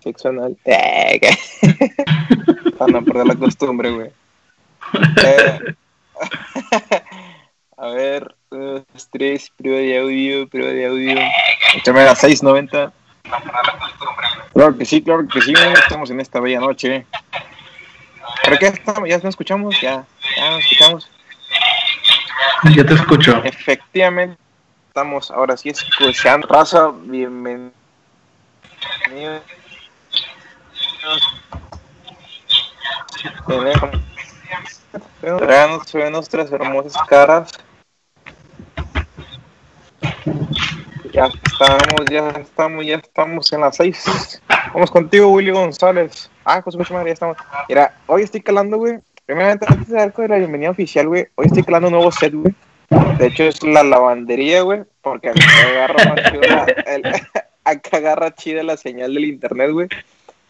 sexo anal. Eh, Para no perder la costumbre, güey. Eh, a ver, dos, tres, prueba de audio, prueba de audio. Échame a 690. Claro que sí, claro que sí, estamos en esta bella noche. ¿Pero qué estamos? ¿Ya nos escuchamos? Ya, ya nos escuchamos. Ya te escucho. Efectivamente, estamos ahora sí escuchando. Raza, bienvenido. Tenemos nuestras hermosas caras. Ya estamos, ya estamos, ya estamos en las seis. Vamos contigo, Willy González. Ah, José María, ya estamos. Mira, hoy estoy calando, güey. Primeramente, antes de dar con la bienvenida oficial, güey, hoy estoy calando un nuevo set, güey. De hecho, es la lavandería, güey, porque acá agarra, agarra chida la señal del internet, güey.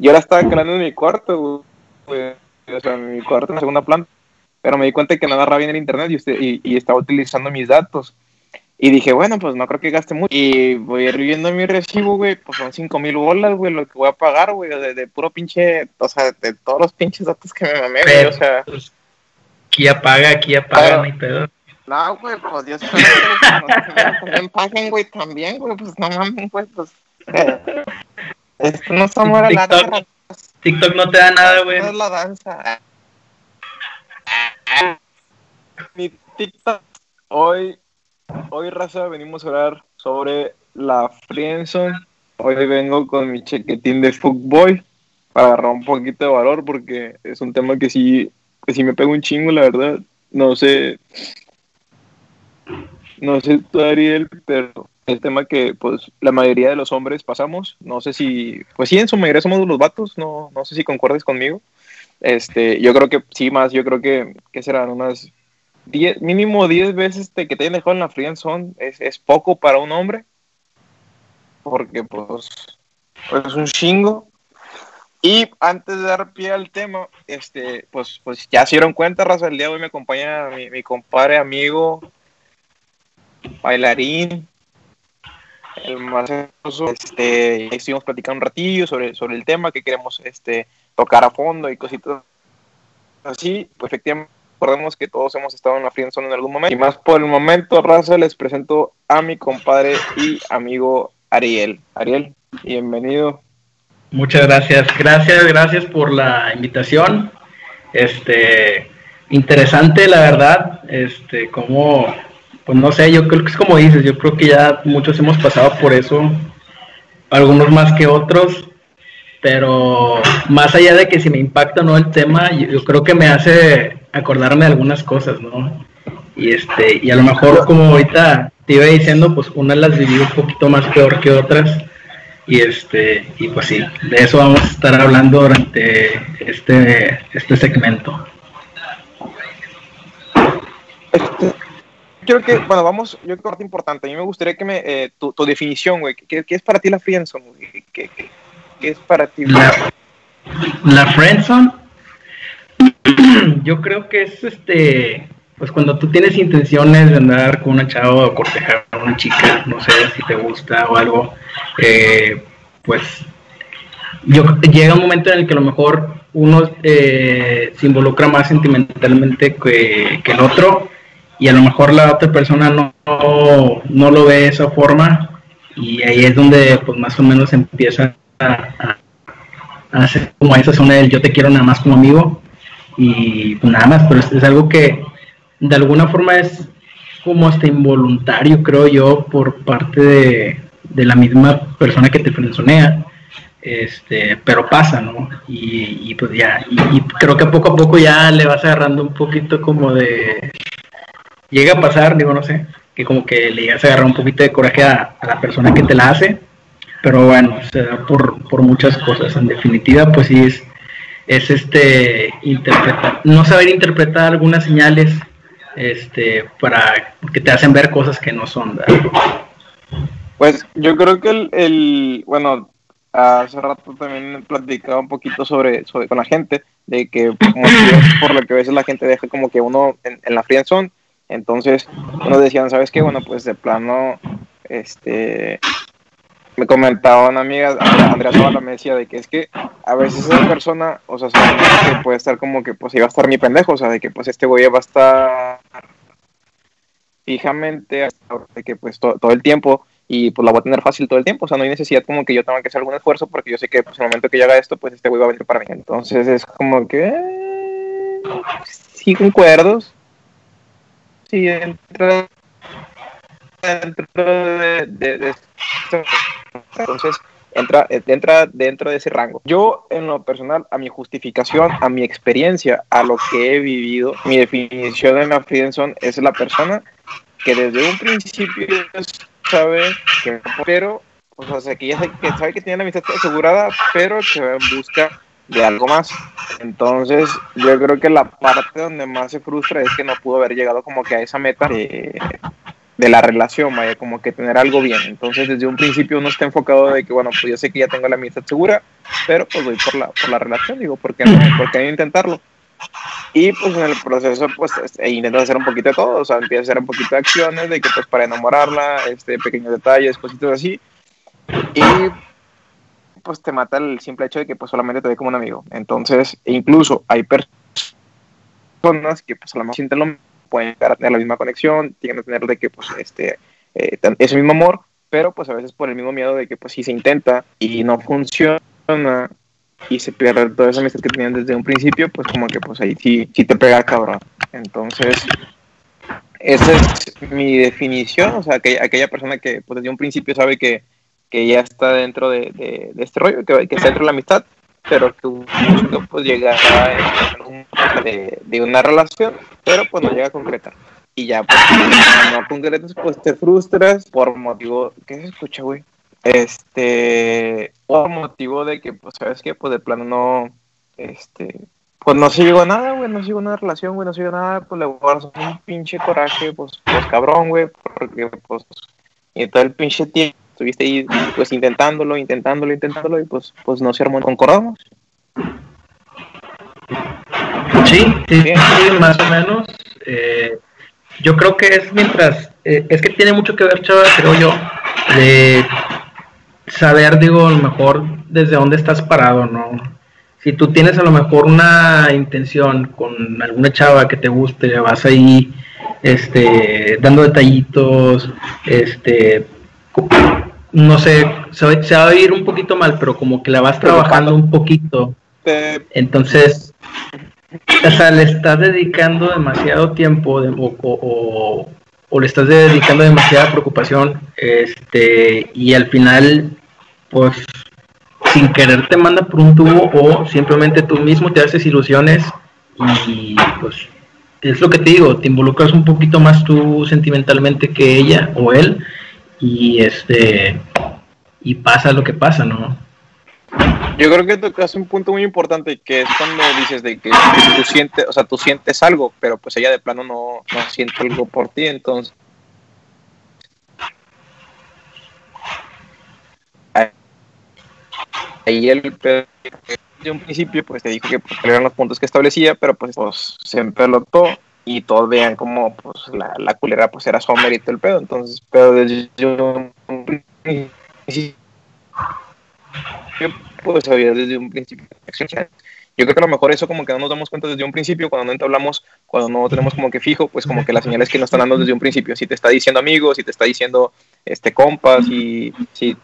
Yo la estaba calando en mi cuarto, güey. O sea, en mi cuarto, en la segunda planta. Pero me di cuenta que no agarra bien el internet y, usted, y, y estaba utilizando mis datos. Y dije, bueno, pues no creo que gaste mucho. Y voy a ir viendo mi recibo, güey, pues son 5 mil bolas, güey, lo que voy a pagar, güey, de, de, puro pinche, o sea, de todos los pinches datos que me mamé, güey, o sea. Pues, aquí apaga, aquí apaga, no hay pedo. No, güey, pues Dios mío, también paguen, güey, también, güey, pues no mames, güey, pues. Eh, esto no está muera la TikTok, TikTok no te da nada, güey. No es la danza. Mi TikTok hoy Hoy, raza, venimos a hablar sobre la Friendzone. Hoy vengo con mi chequetín de Fuckboy para agarrar un poquito de valor porque es un tema que sí, que sí me pega un chingo, la verdad. No sé, no sé tú, Ariel, pero el tema que pues la mayoría de los hombres pasamos, no sé si, pues sí, en su mayoría somos los vatos, no, no sé si concuerdes conmigo. Este, yo creo que sí, más, yo creo que, que serán unas diez, mínimo 10 veces que te hayan dejado en la friendzone es, es poco para un hombre. Porque pues, pues es un chingo. Y antes de dar pie al tema, este, pues, pues ya se dieron cuenta, raza, el día de hoy me acompaña mi, mi compadre, amigo, bailarín, el más hermoso. Este, estuvimos platicando un ratillo sobre, sobre el tema que queremos este, tocar a fondo y cositas así. Pues efectivamente recordemos que todos hemos estado en la friendzone en algún momento. Y más por el momento, raza, les presento a mi compadre y amigo Ariel. Ariel, bienvenido. Muchas gracias. Gracias, gracias por la invitación. Este, interesante, la verdad. Este, como, pues no sé, yo creo que es como dices, yo creo que ya muchos hemos pasado por eso, algunos más que otros, pero más allá de que si me impacta o no el tema, yo, creo que me hace acordarme de algunas cosas, ¿no? Y este, y a lo mejor como ahorita te iba diciendo, pues una las viví un poquito más peor que otras. Y este, y pues sí, de eso vamos a estar hablando durante este, este segmento. Este, creo que, bueno, vamos, yo creo que parte importante. A mí me gustaría que me, eh, tu, definición, güey, ¿qué, ¿qué, es para ti la friendzone? ¿Qué, qué, qué es para ti? La, la friendzone yo creo que es este, pues cuando tú tienes intenciones de andar con una chava o cortejar a una chica, no sé si te gusta o algo, eh, pues yo llega un momento en el que a lo mejor uno eh, se involucra más sentimentalmente que, que, el otro y a lo mejor la otra persona no, no, lo ve de esa forma y ahí es donde pues más o menos empieza a, a, hacer como esa zona del yo te quiero nada más como amigo y pues nada más, pero es, algo que de alguna forma es como hasta involuntario, creo yo, por parte de, de la misma persona que te frenzonea, este, pero pasa, ¿no? Y, pues ya, y, creo que poco a poco ya le vas agarrando un poquito como de, llega a pasar, digo, no sé, que como que le llegas a agarrar un poquito de coraje a, a la persona que te la hace, pero bueno, se da por, por muchas cosas, en definitiva, pues sí es es este interpretar, no saber interpretar algunas señales este para que te hacen ver cosas que no son ¿verdad? pues yo creo que el, el, bueno hace rato también platicaba un poquito sobre, sobre con la gente de que por lo que a veces la gente deja como que uno en, en la friendzone entonces unos decían sabes qué bueno pues de plano este me comentaba una amiga, Andrea Zavala, me decía de que es que a veces esa persona, o sea, que puede estar como que pues iba a estar mi pendejo, o sea, de que pues este güey va a estar fijamente de que pues todo el tiempo y pues la voy a tener fácil todo el tiempo, o sea, no hay necesidad como que yo tenga que hacer algún esfuerzo porque yo sé que pues en el momento que yo haga esto, pues este güey va a venir para mí. Entonces es como que sí concuerdos, sí entra dentro de, entonces entra, entra dentro de ese rango. Yo, en lo personal, a mi justificación, a mi experiencia, a lo que he vivido, mi definición de la friendzone es la persona que desde un principio sabe que, pero, o sea, que ya sabe que, sabe que tiene la amistad asegurada, pero que busca de algo más. Entonces, yo creo que la parte donde más se frustra es que no pudo haber llegado como que a esa meta de, de la relación, vaya, como que tener algo bien. Entonces, desde un principio uno está enfocado de que, bueno, pues yo sé que ya tengo la amistad segura, pero pues voy por la, por la relación, digo, ¿por qué no? ¿Por qué no intentarlo? Y pues en el proceso, pues e intentas hacer un poquito de todo, o sea, empiezas a hacer un poquito de acciones, de que pues para enamorarla, este, pequeños detalles, cositas así. Y pues te mata el simple hecho de que pues solamente te ve como un amigo. Entonces, e incluso hay personas que pues solamente sienten lo pueden llegar a tener la misma conexión, tienen que tener de que, pues, este, eh, ese mismo amor, pero pues a veces por el mismo miedo de que, pues, si se intenta y no funciona y se pierde toda esa amistad que tenían desde un principio, pues como que, pues ahí sí, sí te pega cabrón. Entonces, esa es mi definición, o sea, aquella, aquella persona que, pues, desde un principio sabe que, que ya está dentro de, de, este rollo, que, que está dentro de la amistad, pero que busca pues llegar a de, de, una relación, pero pues no llega a concretar. Y ya, pues, no concretas, pues te frustras por motivo, ¿qué se escucha, güey? Este, por motivo de que, pues, ¿sabes qué? Pues de plano no, este, pues no se nada, güey, no se llegó a una relación, güey, no se nada, pues le guardas un pinche coraje, pues, pues cabrón, güey, porque, pues, y todo el pinche tiempo estuviste ahí pues intentándolo, intentándolo, intentándolo y pues, pues no se armó. ¿Concordamos? Sí, sí, más o menos. Eh, yo creo que es mientras, eh, es que tiene mucho que ver, chaval, creo yo, de saber, digo, a lo mejor desde dónde estás parado, ¿no? Si tú tienes a lo mejor una intención con alguna chava que te guste, vas ahí, este, dando detallitos, este, no sé, se, va a oír un poquito mal, pero como que la vas trabajando un poquito. Entonces, o sea, le estás dedicando demasiado tiempo o, o, le estás dedicando demasiada preocupación, este, y al final, pues, sin querer te manda por un tubo o simplemente tú mismo te haces ilusiones y pues es lo que te digo, te involucras un poquito más tú sentimentalmente que ella o él y este y pasa lo que pasa, ¿no? Yo creo que tocas un punto muy importante que es cuando dices de que tú sientes, o sea, tú sientes algo, pero pues ella de plano no, no siente algo por ti, entonces ahí el de un principio pues te dijo que eran los puntos que establecía, pero pues, pues se empelotó y todos vean como pues la, la culera pues era Sommer y todo el pedo, entonces, pero desde un pues había desde un principio yo creo que a lo mejor eso como que no nos damos cuenta desde un principio, cuando no hablamos, cuando no tenemos como que fijo, pues como que las señales que nos están dando desde un principio, si te está diciendo amigos, si te está diciendo este compas, y si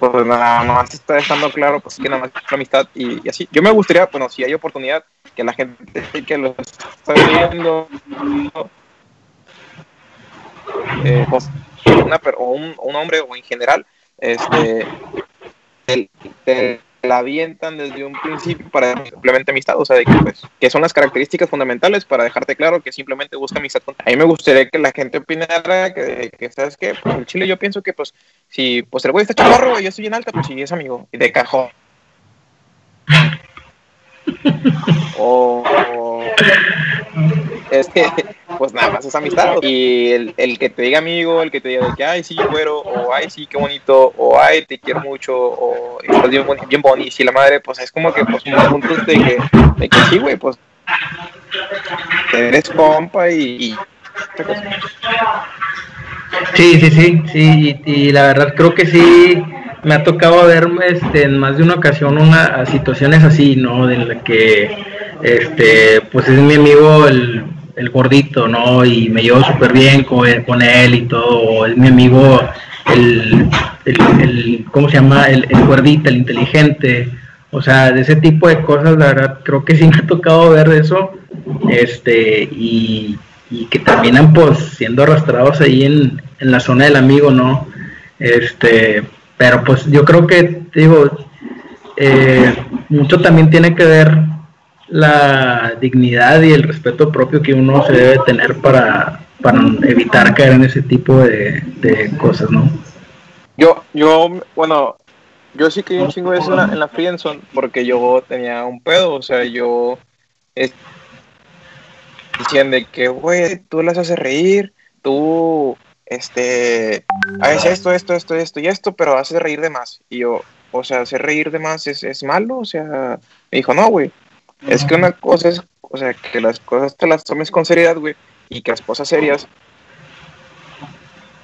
pues nada más está dejando claro pues que nada más la amistad y, así. Yo me gustaría, bueno, si hay oportunidad, que la gente que lo está viendo eh, pues, o un, hombre o en general, este, el, la avientan desde un principio para simplemente amistad, o sea, de que, pues, que son las características fundamentales para dejarte claro que simplemente busca amistad. A mí me gustaría que la gente opinara que, ¿sabes qué? Pues en Chile yo pienso que, pues, si pues el güey está chavarro y yo estoy en alta, pues sí, es amigo, y de cajón. o, es que pues nada más es amistad. Y el, el, que te diga amigo el que te diga que ay sí güero o ay sí qué bonito o ay te quiero mucho o estás bien, bien bonito y la madre pues es como que pues un punto de que, de que sí güey pues eres compa y, y Sí, sí, sí, sí, y, la verdad creo que sí me ha tocado ver este, en más de una ocasión una situaciones así, ¿no? De la que, este, pues es mi amigo el, el gordito, ¿no? Y me llevo súper bien con, con, él y todo, es mi amigo el, el, ¿cómo se llama? El, el gordito, el inteligente, o sea, de ese tipo de cosas, la verdad, creo que sí me ha tocado ver eso, este, y, que terminan pues siendo arrastrados ahí en, en la zona del amigo, ¿no? Este, pero pues yo creo que, digo, eh, mucho también tiene que ver la dignidad y el respeto propio que uno se debe tener para, para evitar caer en ese tipo de, de cosas, ¿no? Yo, yo, bueno, yo sí que un chingo de eso en la, Friendzone porque yo tenía un pedo, o sea, yo es, de que, güey, tú las haces reír, tú, este, haces esto, esto, esto, esto y esto, pero haces reír de más. Y yo, o sea, hacer reír de más es, es malo, o sea, me dijo, no, güey, es que una cosa es, o sea, que las cosas te las tomes con seriedad, güey, y que las cosas serias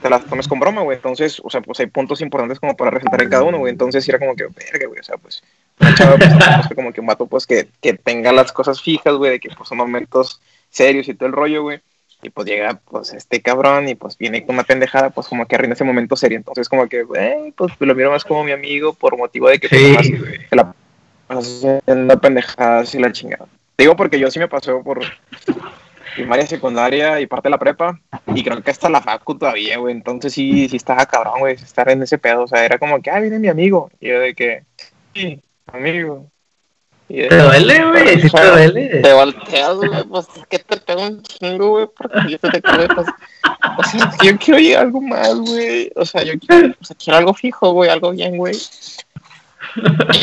te las tomes con broma, güey. Entonces, o sea, pues hay puntos importantes como para resaltar en cada uno, güey. Entonces era como que, verga, güey, o sea, pues, una chava, pues, pues como que un vato, pues, que, que tenga las cosas fijas, güey, de que, pues, son momentos serios y todo el rollo, güey. Y pues llega, pues, este cabrón y pues viene con una pendejada, pues como que arruina ese momento serio. Entonces, como que, güey, pues lo miro más como mi amigo por motivo de que sí, pues, más, la una pendejada así la chingada. Digo porque yo sí me pasé por primaria, secundaria y parte de la prepa. Y creo que hasta la facu todavía, güey. Entonces sí, sí estaba cabrón, güey, estar en ese pedo. O sea, era como que, ah, viene mi amigo. Y yo de que, sí, amigo. Y te duele, güey, sí te duele. Te volteas, güey, pues es que te pego un chingo, güey, porque yo te quedo, pues, o sea, yo quiero ir a algo más, güey. O sea, yo quiero, o sea, quiero algo fijo, güey, algo bien, güey.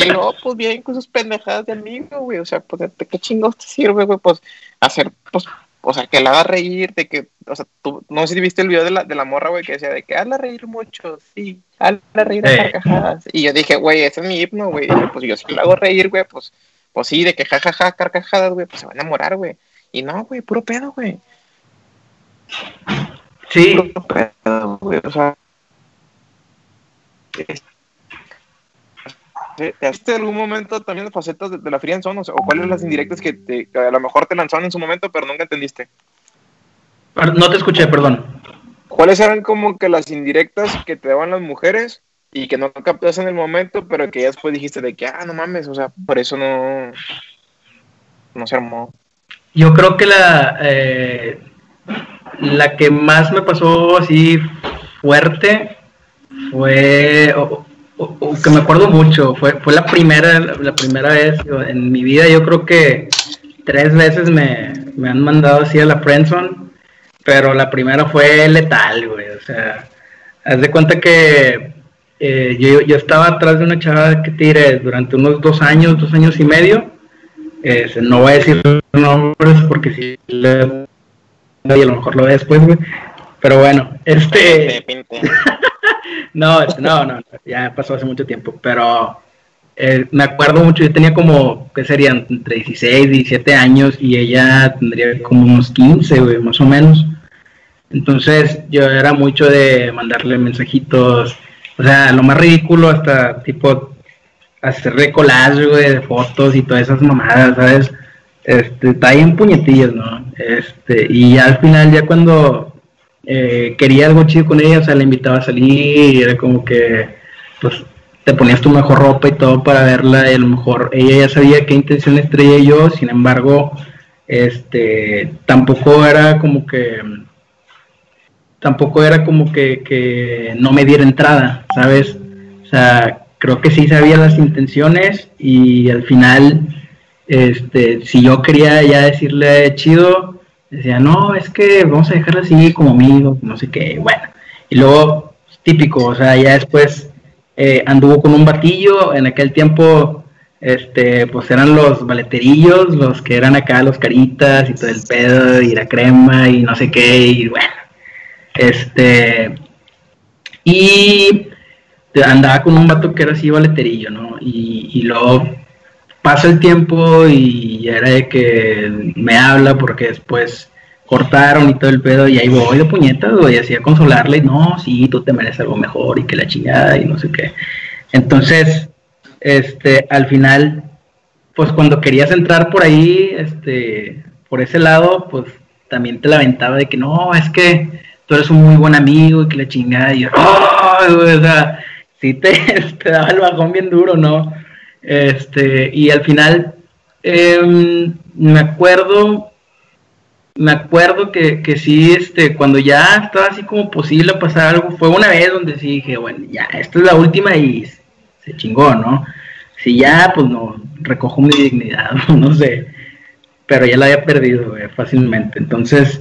Luego, pues bien, con sus pendejadas de amigo, güey. O sea, pues, ¿de qué chingos te sirve, güey? Pues hacer, pues, o sea, que la haga reír, de que, o sea, tú, no sé si viste el video de la, de la morra, güey, que decía de que hazla reír mucho, sí, hazla reír a carcajadas. Y yo dije, güey, ese es mi hipno, güey. Pues yo si la hago reír, güey, pues, pues sí, de que jajaja, carcajadas, güey, pues se va a enamorar, güey. Y no, güey, puro pedo, güey. Sí. Puro pedo, güey, o sea. ¿Te hace algún momento también las facetas de, la friendzone? O, sea, ¿O cuáles las indirectas que, te, a lo mejor te lanzaron en su momento, pero nunca entendiste? No te escuché, perdón. ¿Cuáles eran como que las indirectas que te daban las mujeres y que no captas en el momento, pero que ya después dijiste de que, ah, no mames, o sea, por eso no, no se armó? Yo creo que la, eh, la que más me pasó así fuerte fue, que me acuerdo mucho, fue, fue la primera, la primera vez en mi vida, yo creo que tres veces me, me han mandado así a la friendzone, pero la primera fue letal, güey, o sea, haz de cuenta que eh, yo, yo, estaba atrás de una chava que tiré durante unos dos años, dos años y medio, eh, no voy a decir nombres porque si le, y a lo mejor lo ve después, güey, pero bueno, este... no, no, no, ya pasó hace mucho tiempo, pero eh, me acuerdo mucho, yo tenía como, ¿qué serían? Entre 16, 17 años y ella tendría como unos 15, güey, más o menos. Entonces yo era mucho de mandarle mensajitos, o sea, lo más ridículo hasta tipo hacer collage, güey, de fotos y todas esas mamadas, ¿sabes? Este, está ahí en puñetillas, ¿no? Este, y al final ya cuando eh, quería algo chido con ella, o sea, la invitaba a salir y era como que, pues, te ponías tu mejor ropa y todo para verla y a lo mejor ella ya sabía qué intenciones traía yo, sin embargo, este, tampoco era como que, tampoco era como que, que no me diera entrada, ¿sabes? O sea, creo que sí sabía las intenciones y al final, este, si yo quería ya decirle chido, decía, no, es que vamos a dejarla así como amigo, no sé qué, bueno. Y luego, típico, o sea, ya después eh, anduvo con un batillo, en aquel tiempo, este, pues eran los baleterillos, los que eran acá los caritas y todo el pedo, y la crema y no sé qué, y bueno. Este, y andaba con un vato que era así baleterillo, ¿no? Y, y luego pasa el tiempo y era de que me habla porque después cortaron y todo el pedo, y ahí voy de puñetas, güey, así a consolarle, no, sí, tú te mereces algo mejor y que la chingada y no sé qué. Entonces, este, al final, pues cuando querías entrar por ahí, este, por ese lado, pues también te la aventaba de que no, es que tú eres un muy buen amigo y que la chingada, y yo, o sea, sí te, te, daba el bajón bien duro, ¿no? Este, y al final, em, me acuerdo, me acuerdo que, que sí, este, cuando ya estaba así como posible pasar algo, fue una vez donde sí dije, bueno, ya, esta es la última y se chingó, ¿no? Si ya, pues no, recojo mi dignidad, no sé, pero ya la había perdido fácilmente. Entonces,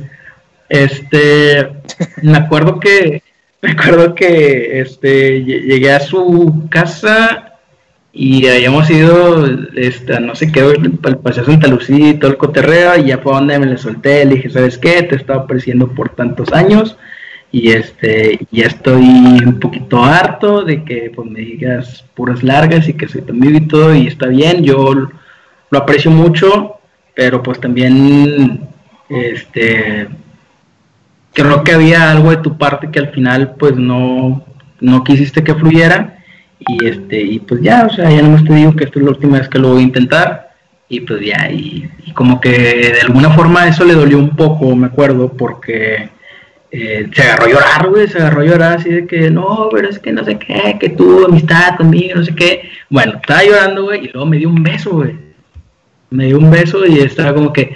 este, me acuerdo que, me acuerdo que, este, llegué a su casa y habíamos ido, este, no sé qué, el paseo Santa Lucía y todo el coterreo, y ya fue donde me le solté, le dije, ¿sabes qué? Te he estado apreciando por tantos años, y este, ya estoy un poquito harto de que pues me digas puras largas y que soy tu amigo y todo, y está bien, yo lo aprecio mucho, pero pues también, este, creo que había algo de tu parte que al final pues no, no quisiste que fluyera, y este y pues ya o sea ya no te digo que esto es la última vez que lo voy a intentar. Y pues ya y, como que de alguna forma eso le dolió un poco me acuerdo porque eh, se agarró a llorar güey se agarró a llorar así de que no pero es que no sé qué que tú amistad conmigo no sé qué bueno estaba llorando güey y luego me dio un beso güey. Me dio un beso y estaba como que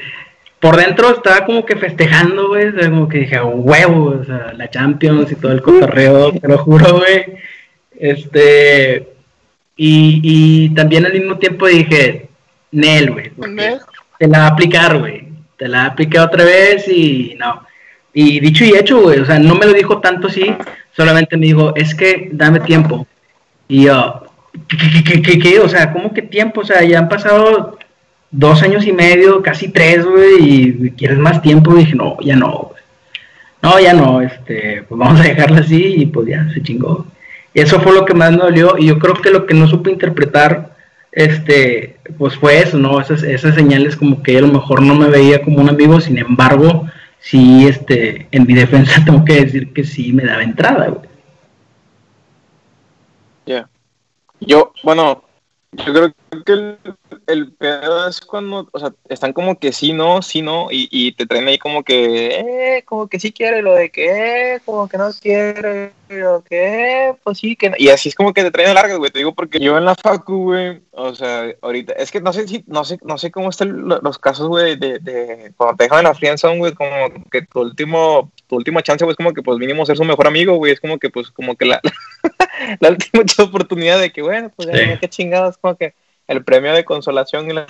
por dentro estaba como que festejando, güey, como que dije, huevo, o sea, la Champions y todo el cotorreo, te lo juro, güey. Este, y, y también al mismo tiempo dije, Nel, güey, te la va a aplicar, güey, te la apliqué otra vez y no. Y dicho y hecho, güey, o sea, no me lo dijo tanto así, solamente me dijo, es que dame tiempo. Y yo, ¿qué, qué, qué, O sea, ¿cómo que tiempo? O sea, ya han pasado dos años y medio, casi tres, güey, y quieres más tiempo. Y dije, no, ya no, No, ya no, este, pues vamos a dejarla así y pues ya se chingó. Eso fue lo que más me dolió y yo creo que lo que no supe interpretar, este, pues fue eso, ¿no? Esas, esas señales como que a lo mejor no me veía como un amigo, sin embargo, sí, este, en mi defensa tengo que decir que sí me daba entrada, Ya. Yo, bueno, yo creo que el, pedo es cuando, o sea, están como que sí, no, sí, no, y, y te traen ahí como que, eh, como que sí quiere, lo de que, eh, como que no quiere, lo que, pues sí, que no. Y así es como que te traen largas, güey, te digo, porque yo en la facu, güey, o sea, ahorita, es que no sé si, no sé, no sé cómo están los casos, güey, de, de, cuando te dejan en la friendzone, güey, como que tu último, tu última chance, güey, es como que, pues, mínimo ser su mejor amigo, güey, es como que, pues, como que la... la última oportunidad de que, bueno, pues ya, qué chingados, como que el premio de consolación y la,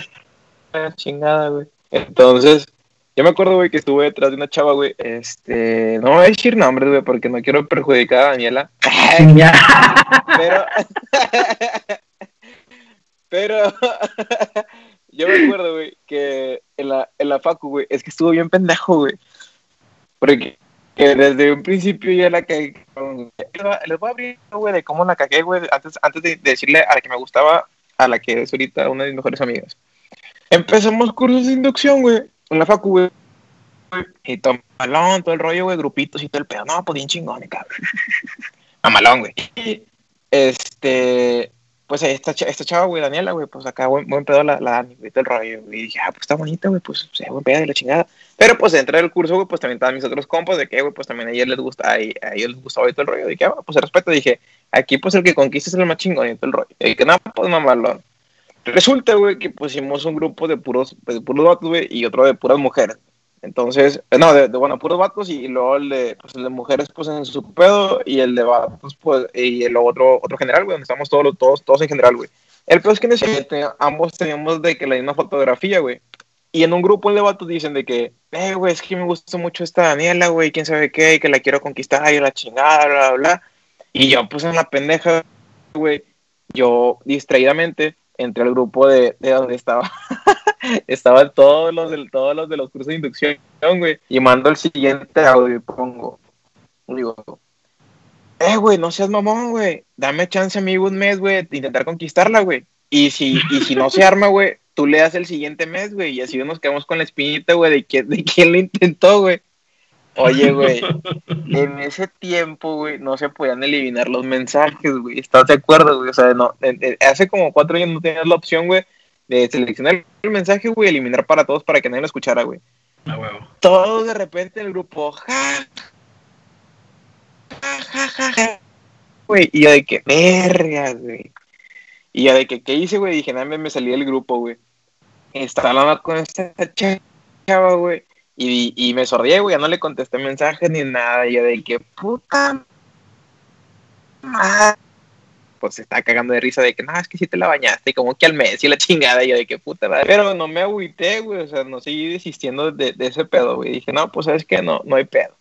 chingada, güey. Entonces, yo me acuerdo, güey, que estuve detrás de una chava, güey, este, no voy a decir nombres, güey, porque no quiero perjudicar a Daniela. pero, pero, yo me acuerdo, güey, que en la, en la facu, güey, es que estuvo bien pendejo, güey. Porque que desde un principio ya la cagué. Les voy a abrir, güey, de cómo la cagué, güey, antes, antes de decirle a la que me gustaba, a la que es ahorita una de mis mejores amigas. Empezamos cursos de inducción, güey, en la facu, güey. Y todo malón, todo el rollo, güey, grupitos y todo el pedo. No, pues bien chingón, cabrón. Mamalón, güey. Este, pues esta, esta chava, güey, Daniela, güey, pues acá buen, buen pedo la, la Dani, güey, todo el rollo. Y dije, ah, pues está bonita, güey, pues, sea, buen pedo de la chingada. Pero pues dentro del curso, güey, pues también estaban mis otros compas de que, güey, pues también a ellos les gusta, a, ellos les gustaba y todo el rollo. Dije, ah, pues respeto. Dije, aquí pues el que conquista es el más chingón y todo el rollo. Y que nada, pues mamalón. Resulta, güey, que pusimos un grupo de puros, de puros vatos, güey, y otro de puras mujeres. Entonces, no, de, bueno, puros vatos y, luego el de, pues, el de mujeres, pues en su pedo, y el de vatos, pues, y el otro, otro general, güey, donde estamos todos, todos, todos en general, güey. El peor es que ambos teníamos de que la misma fotografía, güey. Y en un grupo de vatos dicen de que, eh, güey, es que me gusta mucho esta Daniela, güey, quién sabe qué, y que la quiero conquistar y la chingada, bla, bla, bla. Y yo, pues en la pendeja, güey, yo distraídamente entré al grupo de, de donde estaba estaban todos los, de, todos los de los cursos de inducción, güey. Y mando el siguiente audio y pongo, digo, eh, güey, no seas mamón, güey. Dame chance, amigo, un mes, güey, de intentar conquistarla, güey. Y si, y si no se arma, güey, tú le das el siguiente mes, güey, y así nos quedamos con la espinita, güey, de, que, de quién lo intentó, güey. Oye, güey, en ese tiempo, güey, no se podían eliminar los mensajes, güey. ¿Estás de acuerdo, güey? O sea, no, hace como cuatro años no tenías la opción, güey, de seleccionar el mensaje, güey, eliminar para todos para que nadie lo escuchara, güey. Ah, huevo. Todos de repente en el grupo, ja, ja, ja, ja, ja. Güey, y yo de que, verga, güey. Y yo de que, ¿qué hice, güey? Dije, nada, me salí del grupo, güey. Estaba hablando con esta chava, güey y, y me sordí, güey, ya no le contesté mensajes ni nada. Y yo de que, puta madre. Pues se está cagando de risa de que, no, es que sí te la bañaste, como que al mes y la chingada. Y yo de que, puta madre. Pero no me agüité, güey, o sea, no seguí desistiendo de, de ese pedo, güey. Dije, no, pues sabes que no, no hay pedo.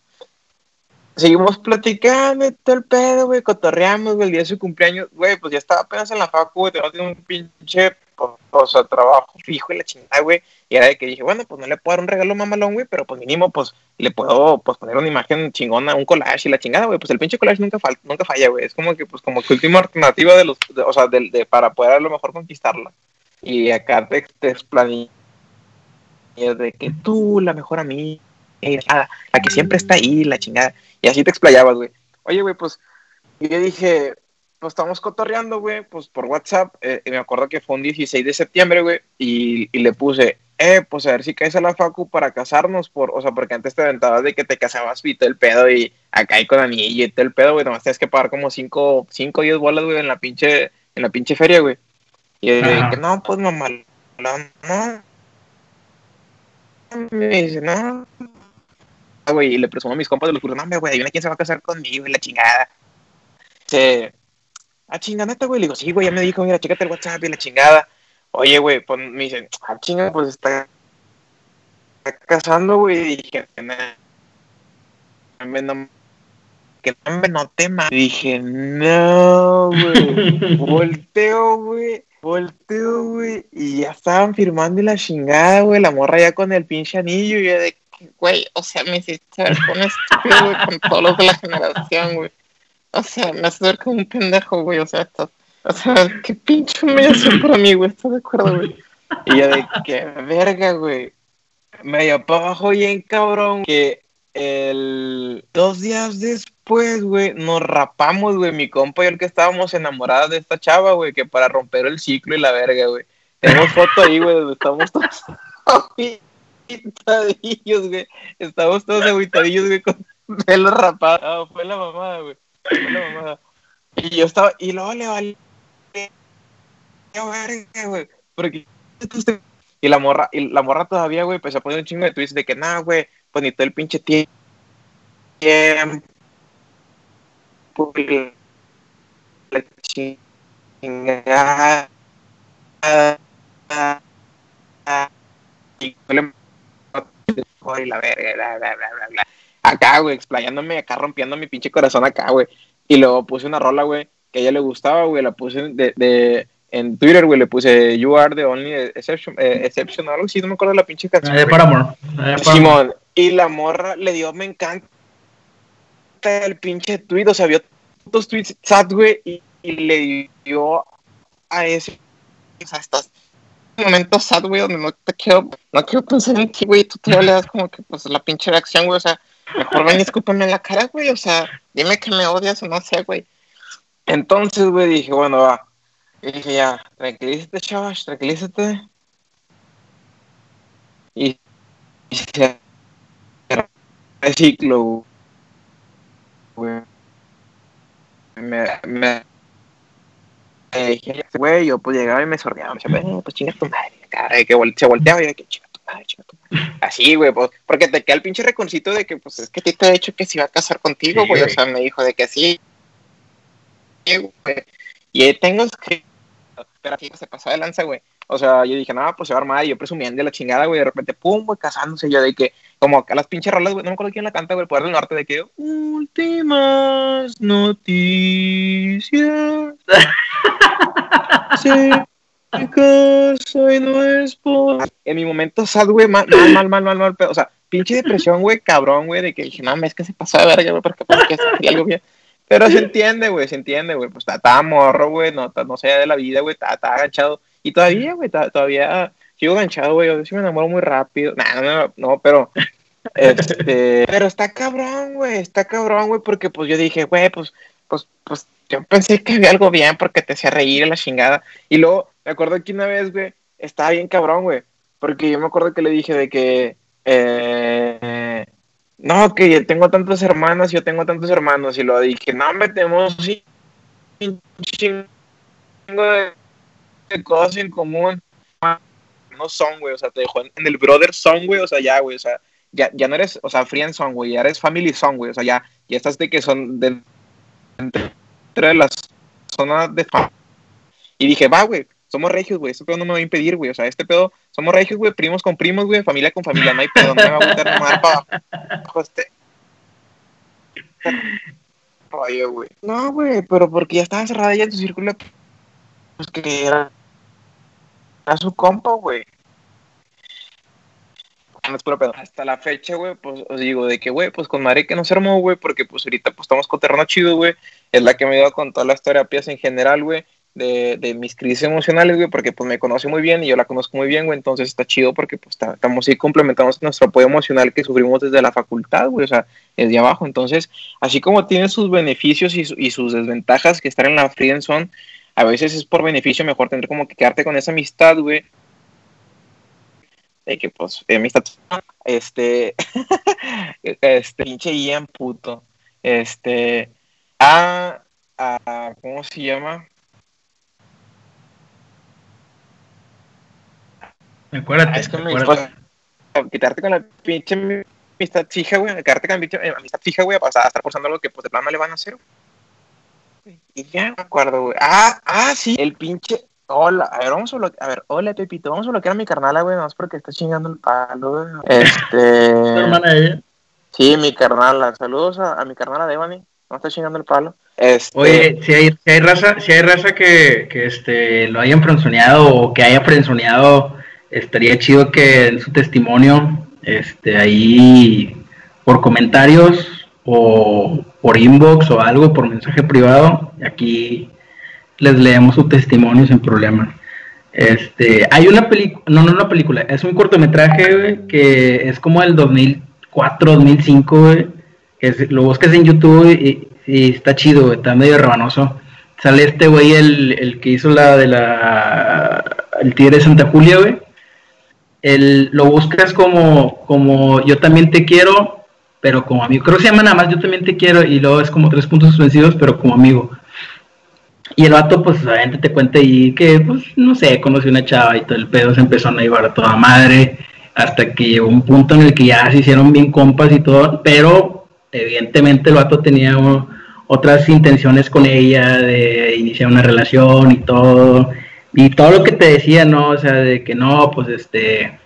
Seguimos platicando todo el pedo, güey, cotorreamos, güey, el día de su cumpleaños, güey, pues ya estaba apenas en la facu, güey, tenía un pinche o sea, trabajo fijo y la chingada, güey. Y era de que dije, bueno, pues no le puedo dar un regalo mamalón, güey, pero pues mínimo, pues le puedo pues, poner una imagen chingona, un collage y la chingada, güey. Pues el pinche collage nunca, falta, nunca falla, güey. Es como que, pues, como que última alternativa de los, o sea, de, de, para poder a lo mejor conquistarla. Y acá te, te de que tú, la mejor amiga, la, la que siempre está ahí, la chingada. Y así te explayabas, güey. Oye, güey, pues, y yo dije, pues estamos cotorreando, güey, pues por WhatsApp, eh, y me acuerdo que fue un 16 de septiembre, güey, y, y, le puse, eh, pues a ver si caes a la facu para casarnos, por, o sea, porque antes te aventabas de que te casabas y todo el pedo, y acá hay con anillo y todo el pedo, güey, nomás tienes que pagar como 5 o 10 bolas, güey, en la pinche, en la pinche feria, güey. Y yo dije, no, pues mamá, no, me dice, no, güey, y le presumo a mis compas de los cursos, no, güey, adivina quién se va a casar conmigo, y la chingada. Se ah, chinga, neta, güey. Le digo, sí, güey, ya me dijo, mira, chécate el WhatsApp y la chingada. Oye, güey, pues me dicen, ah, chinga, pues está, está casando, güey. Y dije, no, que no me noté más. Dije, no, güey. Volteo, güey. Volteo, güey. Y ya estaban firmando y la chingada, güey. La morra ya con el pinche anillo. Y yo de, güey, o sea, me hiciste ver con estúpido, güey, con todos los de la generación, güey. O sea, me hace ver como un pendejo, güey. O sea, esto, o sea, qué pinche humillación para mí, güey. ¿Estás de acuerdo, güey? Y yo de qué verga, güey. Medio para abajo bien cabrón. Que el dos días después, güey, nos rapamos, güey. Mi compa y el que estábamos enamorados de esta chava, güey, que para romper el ciclo y la verga, güey. Tenemos foto ahí, güey, donde estamos todos aguitadillos, güey. Estamos todos aguitadillos, güey, con pelo rapado. Ah, fue la mamada, güey. Y yo estaba, y luego le vale. güey. Porque. Y la morra, y la morra todavía, güey, pues se pone un chingo de tweets de que, nada, güey, pues ni todo el pinche tiempo. La chingada. Y la verga, bla, bla, bla, bla acá, güey, explayándome, acá rompiendo mi pinche corazón acá, güey. Y luego puse una rola, güey, que a ella le gustaba, güey, la puse de, de en Twitter, güey, le puse You are the only exception, eh, exception o algo así, no me acuerdo de la pinche canción. de Paramore. Simón, y la morra le dio, me encanta el pinche tweet, o sea, vio dos tweets sad, güey, y, y, le dio a ese, o sea, estás momento sad, güey, donde no te quiero, no quiero pensar en ti, güey, tú te le das como que, pues, la pinche reacción, güey, o sea, Mejor ven y escúpeme en la cara, güey. O sea, dime que me odias o no sé, güey. Entonces, güey, dije, bueno, va. Y dije, ya, tranquilízate, chavas, tranquilízate. Y, y se el ciclo, güey. Me, me, me dije, güey, yo pues llegaba y me sordeaba. Me decía, pues chinga tu madre. Cara, que se volteaba y yo, que chinga tu madre, chinga tu madre. Así, güey, pues, porque te queda el pinche reconcito de que, pues, es que a ti te ha dicho que se iba a casar contigo, güey. o sea, me dijo de que sí. Y ahí tengo que. Pero aquí se pasó de lanza, güey. O sea, yo dije, no, pues se va a armar. Y yo presumiendo de la chingada, güey. De repente, pum, güey, casándose. Yo de que, como acá las pinches rolas, güey, no me acuerdo quién la canta, güey, el poder del norte, de que. Últimas noticias. sí soy no es por... En mi momento sad, güey, mal, mal, mal, mal, mal, o sea, pinche depresión, güey, cabrón, güey, de que dije, no, es que se pasó de verga, güey, porque, porque algo bien. Pero se entiende, güey, se entiende, güey, pues estaba morro, güey, no, no sé de la vida, güey, estaba, agachado. Y todavía, güey, todavía, sigo enganchado, güey. Yo sí me enamoro muy rápido. Nah, no, no, pero. Este, pero está cabrón, güey. Está cabrón, güey, porque pues yo dije, güey, pues, pues, pues, yo pensé que había algo bien porque te hacía reír la chingada. Y luego, me acuerdo que una vez, güey, estaba bien cabrón, güey. Porque yo me acuerdo que le dije de que. Eh, no, que tengo tantas hermanas, yo tengo tantos hermanos. Y lo dije, no, metemos un chingo de cosas en común. No son, güey, o sea, te dejó en, el brother son, güey, o sea, ya, güey, o sea, ya, ya no eres, o sea, friend son, güey, ya eres family son, güey, o sea, ya, ya estás de que son de, entre las zonas de Y dije, va, güey, somos regios, güey, este pedo no me va a impedir, güey, o sea, este pedo, somos regios, güey, primos con primos, güey, familia con familia, no hay pedo, no me va a gustar nomás para este. güey. No, güey, pero porque ya estaba cerrada ya en tu círculo, pues que era, era su compa, güey. Hasta la fecha, güey, pues os digo de que, güey, pues con Mari que no se armó, güey, porque pues ahorita pues estamos con terreno chido, güey. Es la que me dio con todas las terapias en general, güey de, mis crisis emocionales, güey, porque pues me conoce muy bien y yo la conozco muy bien, güey, entonces está chido porque pues estamos ahí complementamos nuestro apoyo emocional que sufrimos desde la facultad, güey, o sea, desde abajo, entonces, así como tiene sus beneficios y, sus desventajas que estar en la friend zone, a veces es por beneficio mejor tener como que quedarte con esa amistad, güey, de que pues, amistad, este, este, pinche Ian puto, este, a, a, ¿cómo se llama? Acuérdate. Ah, es que me acuérdate. quitarte con la pinche amistad fija, güey. Quedarte con la pinche eh, amistad fija, güey, a, estar forzando algo que pues de plano le van a hacer. Y ya me acuerdo, güey. Ah, ah, sí. El pinche. Hola, a ver, vamos a bloquear. A ver, hola, Pepito. Vamos a bloquear a mi carnala, güey. Es porque está chingando el palo, güey. Este. ¿Tu hermana ella? Sí, mi carnala. Saludos a, a mi carnala Devani. No está chingando el palo. Este... Oye, si hay, si hay raza, si hay raza que, que este, lo hayan frenzoneado o que haya frenzoneado estaría chido que en su testimonio, este, ahí por comentarios o por inbox o algo, por mensaje privado, aquí les leemos su testimonio sin problema. Este, hay una película, no, no una película, es un cortometraje que es como el 2004, 2005, lo buscas en YouTube y, está chido, está medio rebanoso. Sale este güey, el, el que hizo la de la, el Tigre de Santa Julia, güey el, lo buscas como, como yo también te quiero, pero como amigo. Creo que se llama nada más yo también te quiero y luego es como tres puntos suspensivos, pero como amigo. Y el vato, pues, obviamente te cuenta y que, pues, no sé, conoció una chava y todo el pedo se empezó a llevar a toda madre, hasta que llegó un punto en el que ya se hicieron bien compas y todo, pero evidentemente el vato tenía otras intenciones con ella de iniciar una relación y todo y todo lo que te decía, ¿no? O sea, de que no, pues este,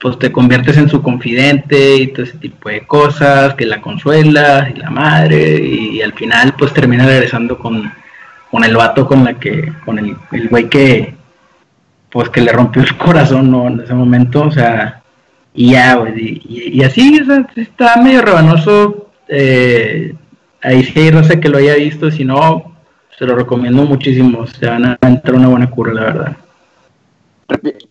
pues te conviertes en su confidente y todo ese tipo de cosas, que la consuela y la madre, y, al final pues termina regresando con, con el vato con la que, con el, el güey que, pues que le rompió el corazón, ¿no? En ese momento, o sea, y ya, y, así, está medio rebanoso, eh, ahí sí hay sé que lo haya visto, si no, se lo recomiendo muchísimo. Se van a entrar una buena cura, la verdad.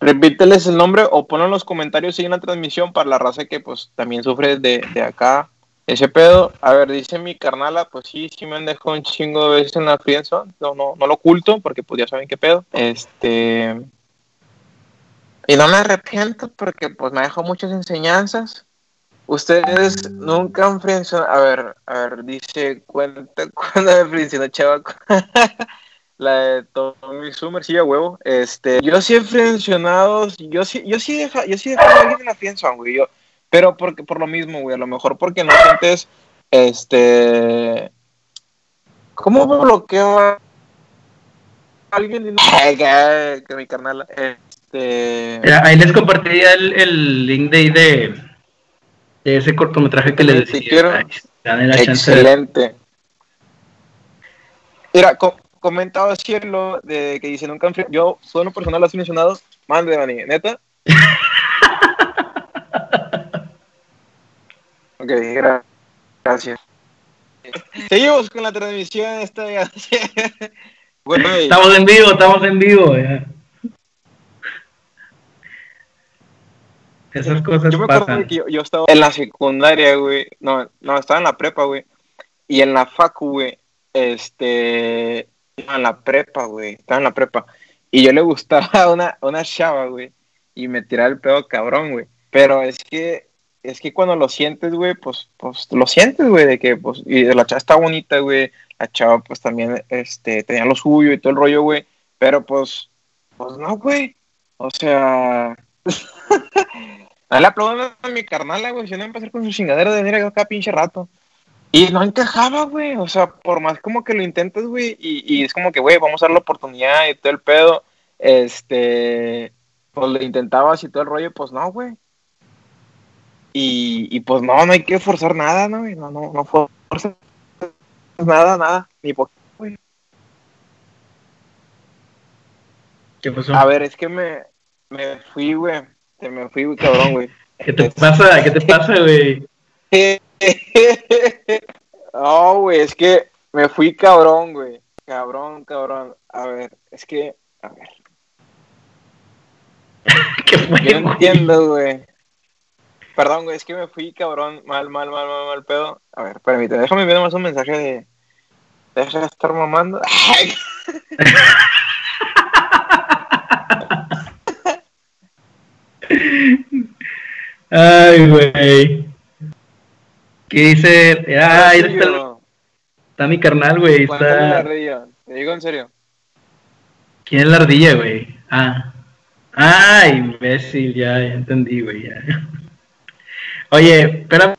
Repíteles el nombre o ponlo en los comentarios hay una transmisión para la raza que pues también sufre de, de acá ese pedo. A ver, dice mi carnala, pues sí, sí me han dejado un chingo de veces en la pienso. No, no, no lo oculto porque pues ya saben qué pedo. Este. Y no me arrepiento porque pues me dejado muchas enseñanzas. Ustedes nunca han frencionado. A ver, a ver, dice, cuenta cuando me frencionó Chava. la de Tommy Summer, sí, a huevo. Este, yo sí he frencionado, yo sí, yo sí deja, yo sí a alguien en la friendzone, güey. Yo, pero porque, por lo mismo, güey, a lo mejor porque no sientes, este, ¿cómo bloqueo a alguien? que, que mi carnal, este. ahí les compartiría el, el link de, de ese cortometraje que le decía. Excelente. Mira, comentaba Cielo de que dice nunca yo soy una persona las mencionado, mande Dani, neta. ok, gracias. Seguimos con la transmisión esta bueno, estamos en vivo, estamos en vivo. Esas cosas Yo me acuerdo pasan. que yo, yo estaba en la secundaria, güey. No, no, estaba en la prepa, güey. Y en la facu, güey. Este. en la prepa, güey. Estaba en la prepa. Y yo le gustaba una, una chava, güey. Y me tiraba el pedo cabrón, güey. Pero es que. Es que cuando lo sientes, güey, pues, pues lo sientes, güey, de que, pues, y la chava está bonita, güey, la chava, pues, también, este, tenía lo suyo y todo el rollo, güey, pero, pues, pues, no, güey, o sea, no le aplaudo a mi carnal, güey, si no empezar con su chingadera de venir acá pinche rato. Y no encajaba, güey, o sea, por más como que lo intentes, güey, y, y es como que, güey, vamos a dar la oportunidad y todo el pedo, este, pues lo intentabas y todo el rollo, pues no, güey. Y, y pues no, no hay que forzar nada, ¿no? No, no, no forzas nada, nada, ni poquito, güey. ¿Qué pasó? A ver, es que me, me fui, güey, se me fui, güey, cabrón, güey. ¿Qué te pasa? ¿Qué te pasa, güey? No, güey, es que me fui cabrón, güey. Cabrón, cabrón. A ver, es que, a ver, ¿Qué fue, yo no entiendo, güey. Perdón, güey, es que me fui cabrón, mal, mal, mal, mal, mal pedo. A ver, permíteme, déjame ver más un mensaje de. Deja de estar mamando. Ay, Ay, güey. ¿Qué dice? Ay, ¿en está, mi carnal, güey. La Está... ardilla. Te digo en serio. ¿Quién es la ardilla, güey? Ah. Ah, imbécil, ya, ya entendí, güey. ya. Oye, espérame.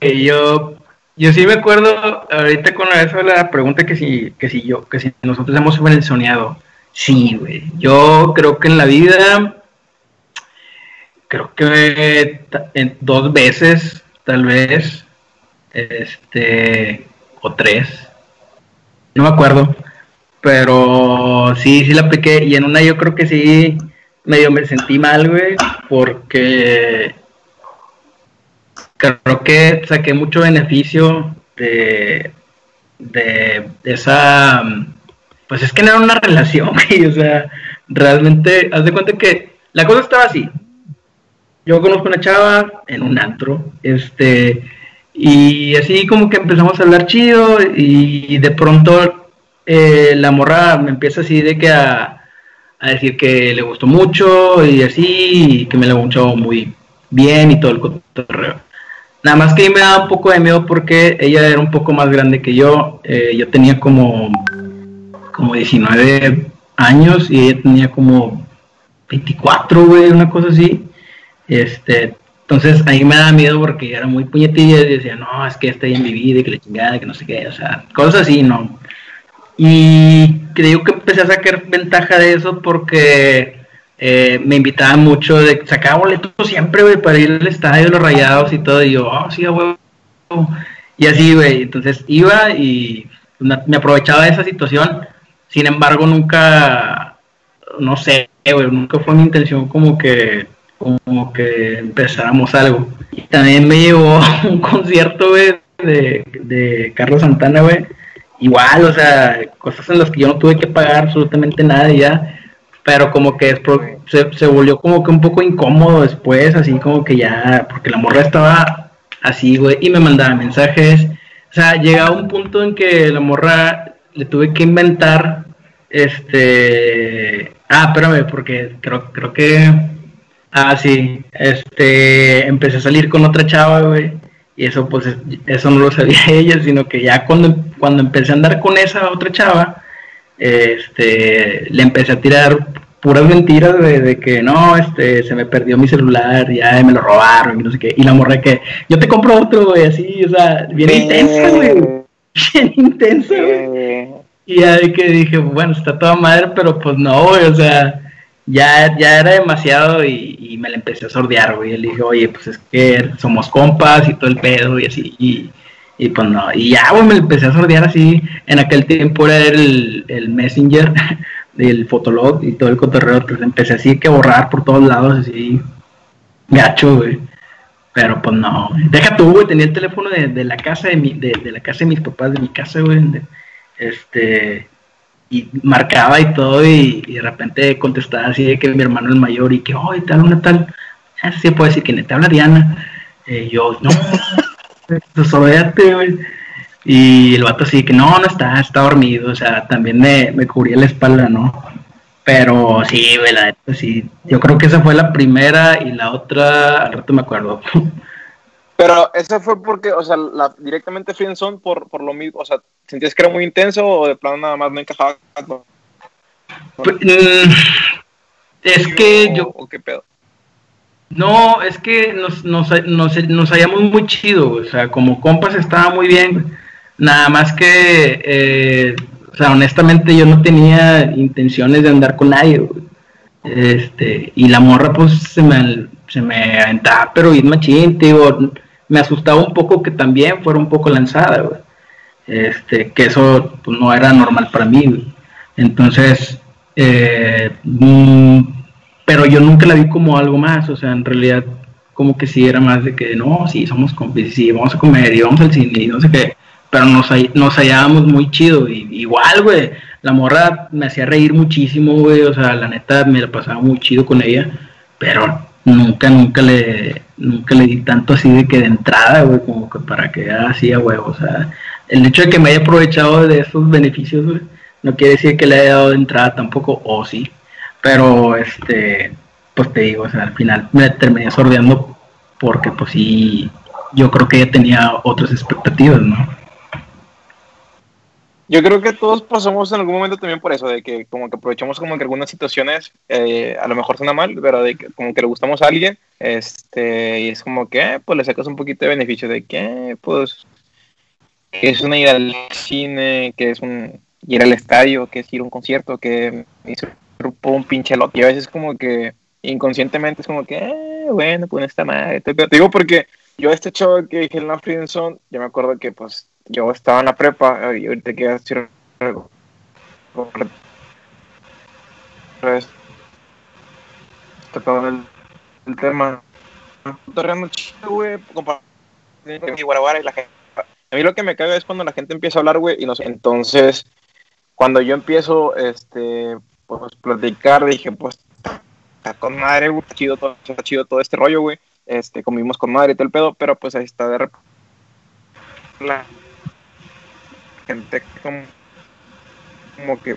Yo, yo sí me acuerdo ahorita con eso la pregunta que si, que si yo, que si nosotros hemos soñado. Sí, güey. Yo creo que en la vida, creo que en dos veces, tal vez, este, o tres, no me acuerdo, pero sí, sí la apliqué y en una yo creo que sí, medio me sentí mal, güey, porque creo que saqué mucho beneficio de, de esa, pues es que no era una relación, güey, o sea, realmente, haz de cuenta que la cosa estaba así, yo conozco una chava en un antro, este, y así como que empezamos a hablar chido y de pronto eh, la morra me empieza así de que a, decir que le gustó mucho y así, y que me le gustó muy bien y todo el cotorreo. Nada más que me daba un poco de miedo porque ella era un poco más grande que yo, eh, yo tenía como, como 19 años y ella tenía como 24, güey, una cosa así. Este, entonces ahí me daba miedo porque era muy puñetilla y decía, no, es que está ahí en mi vida y que la chingada, que no sé qué, o sea, cosas así, no. Y creo que empecé a sacar ventaja de eso porque eh, me invitaban mucho, de, sacaba boletos siempre, güey, para ir al estadio los rayados y todo, y yo, oh, sí, huevo. Y así, güey, entonces iba y me aprovechaba de esa situación, sin embargo, nunca, no sé, güey, nunca fue mi intención como que como que empezáramos algo. Y también me llevó un concierto, güey, de, de Carlos Santana, güey. Igual, o sea, cosas en las que yo no tuve que pagar absolutamente nada y ya. Pero como que se, se volvió como que un poco incómodo después, así como que ya, porque la morra estaba así, güey, y me mandaba mensajes. O sea, llegaba un punto en que la morra le tuve que inventar, este... Ah, espérame, porque creo, creo que... Ah, sí, este, empecé a salir con otra chava, güey, y eso, pues, es- eso no lo sabía ella, sino que ya cuando, cuando empecé a andar con esa otra chava, este, le empecé a tirar puras mentiras, de que no, este, se me perdió mi celular, ya me lo robaron, y no sé qué, y la morra que, yo te compro otro, güey, así, o sea, bien intensa, güey, bien intensa, güey. Eh, Y de que dije, bueno, está toda madre, pero pues no, güey, o sea, ya, ya era demasiado y, y me la empecé a sordear, güey. Y le dije, oye, pues es que somos compas y todo el pedo y así. Y, y pues no, y ya, güey, me empecé a sordear así. En aquel tiempo era el, el Messenger, del Fotolog y todo el cotorreo. Pues empecé así que borrar por todos lados, así, gacho, güey. Pero pues no, deja tú, güey, tenía el teléfono de, de la casa de, mi, de, la casa de mis papás, de mi casa, güey. este, y marcaba y todo, y, de repente contestaba así de que mi hermano el mayor, y que, oye, tal, una tal. así puede decir que te habla Diana. Y yo, no, desobéate, güey. Y el vato así que no, no está, está dormido, o sea, también me, me cubría la espalda, ¿no? Pero sí, güey, la sí. Yo creo que esa fue la primera y la otra, al rato me acuerdo. Pero esa fue porque, o sea, la, directamente Friendzone por, por lo mismo, o sea, ¿sentías que era muy intenso o de plano nada más no encajaba? Pues, mm, es que yo... ¿O qué pedo? No, es que nos, nos, nos, nos hallamos muy chido, o sea, como compas estaba muy bien, nada más que, eh, o sea, honestamente yo no tenía intenciones de andar con nadie, Este, y la morra pues se me, se me aventaba, pero ir machín, digo, me asustaba un poco que también fuera un poco lanzada, Este, que eso pues, no era normal para mí, Entonces, eh, mm, pero yo nunca la vi como algo más, o sea, en realidad como que sí era más de que no, sí, somos cómplices, sí, vamos a comer y vamos al cine y no sé qué, pero nos, nos hallábamos muy chido, y, igual, güey, la morra me hacía reír muchísimo, güey, o sea, la neta me la pasaba muy chido con ella, pero nunca, nunca le, nunca le di tanto así de que de entrada, güey, como que para que así a huevo, o sea, el hecho de que me haya aprovechado de esos beneficios, güey, no quiere decir que le haya dado de entrada tampoco, o sí. Pero, este, pues te digo, o sea, al final me terminé sordeando porque, pues sí, yo creo que ella tenía otras expectativas, ¿no? Yo creo que todos pasamos en algún momento también por eso, de que como que aprovechamos como que algunas situaciones, eh, a lo mejor suena mal, pero de que como que le gustamos a alguien, este, y es como que, pues le sacas un poquito de beneficio de que, pues, que es una ida al cine, que es un ir al estadio, que es ir a un concierto, que un pinche lote. Y a veces como que inconscientemente es como que, eh, bueno, pues esta madre. Te, digo porque yo este chavo que dije en la Friendzone, yo me acuerdo que pues yo estaba en la prepa y ahorita quiero decir algo. Todo el, el tema. Y. A mí lo que me caga es cuando la gente empieza a hablar, güey, y no sé. Entonces, cuando yo empiezo, este, pues platicar, dije, pues está con madre, güey, chido todo, está chido todo este rollo, güey. Este, comimos con madre y todo el pedo, pero pues ahí está de repente la gente como, como que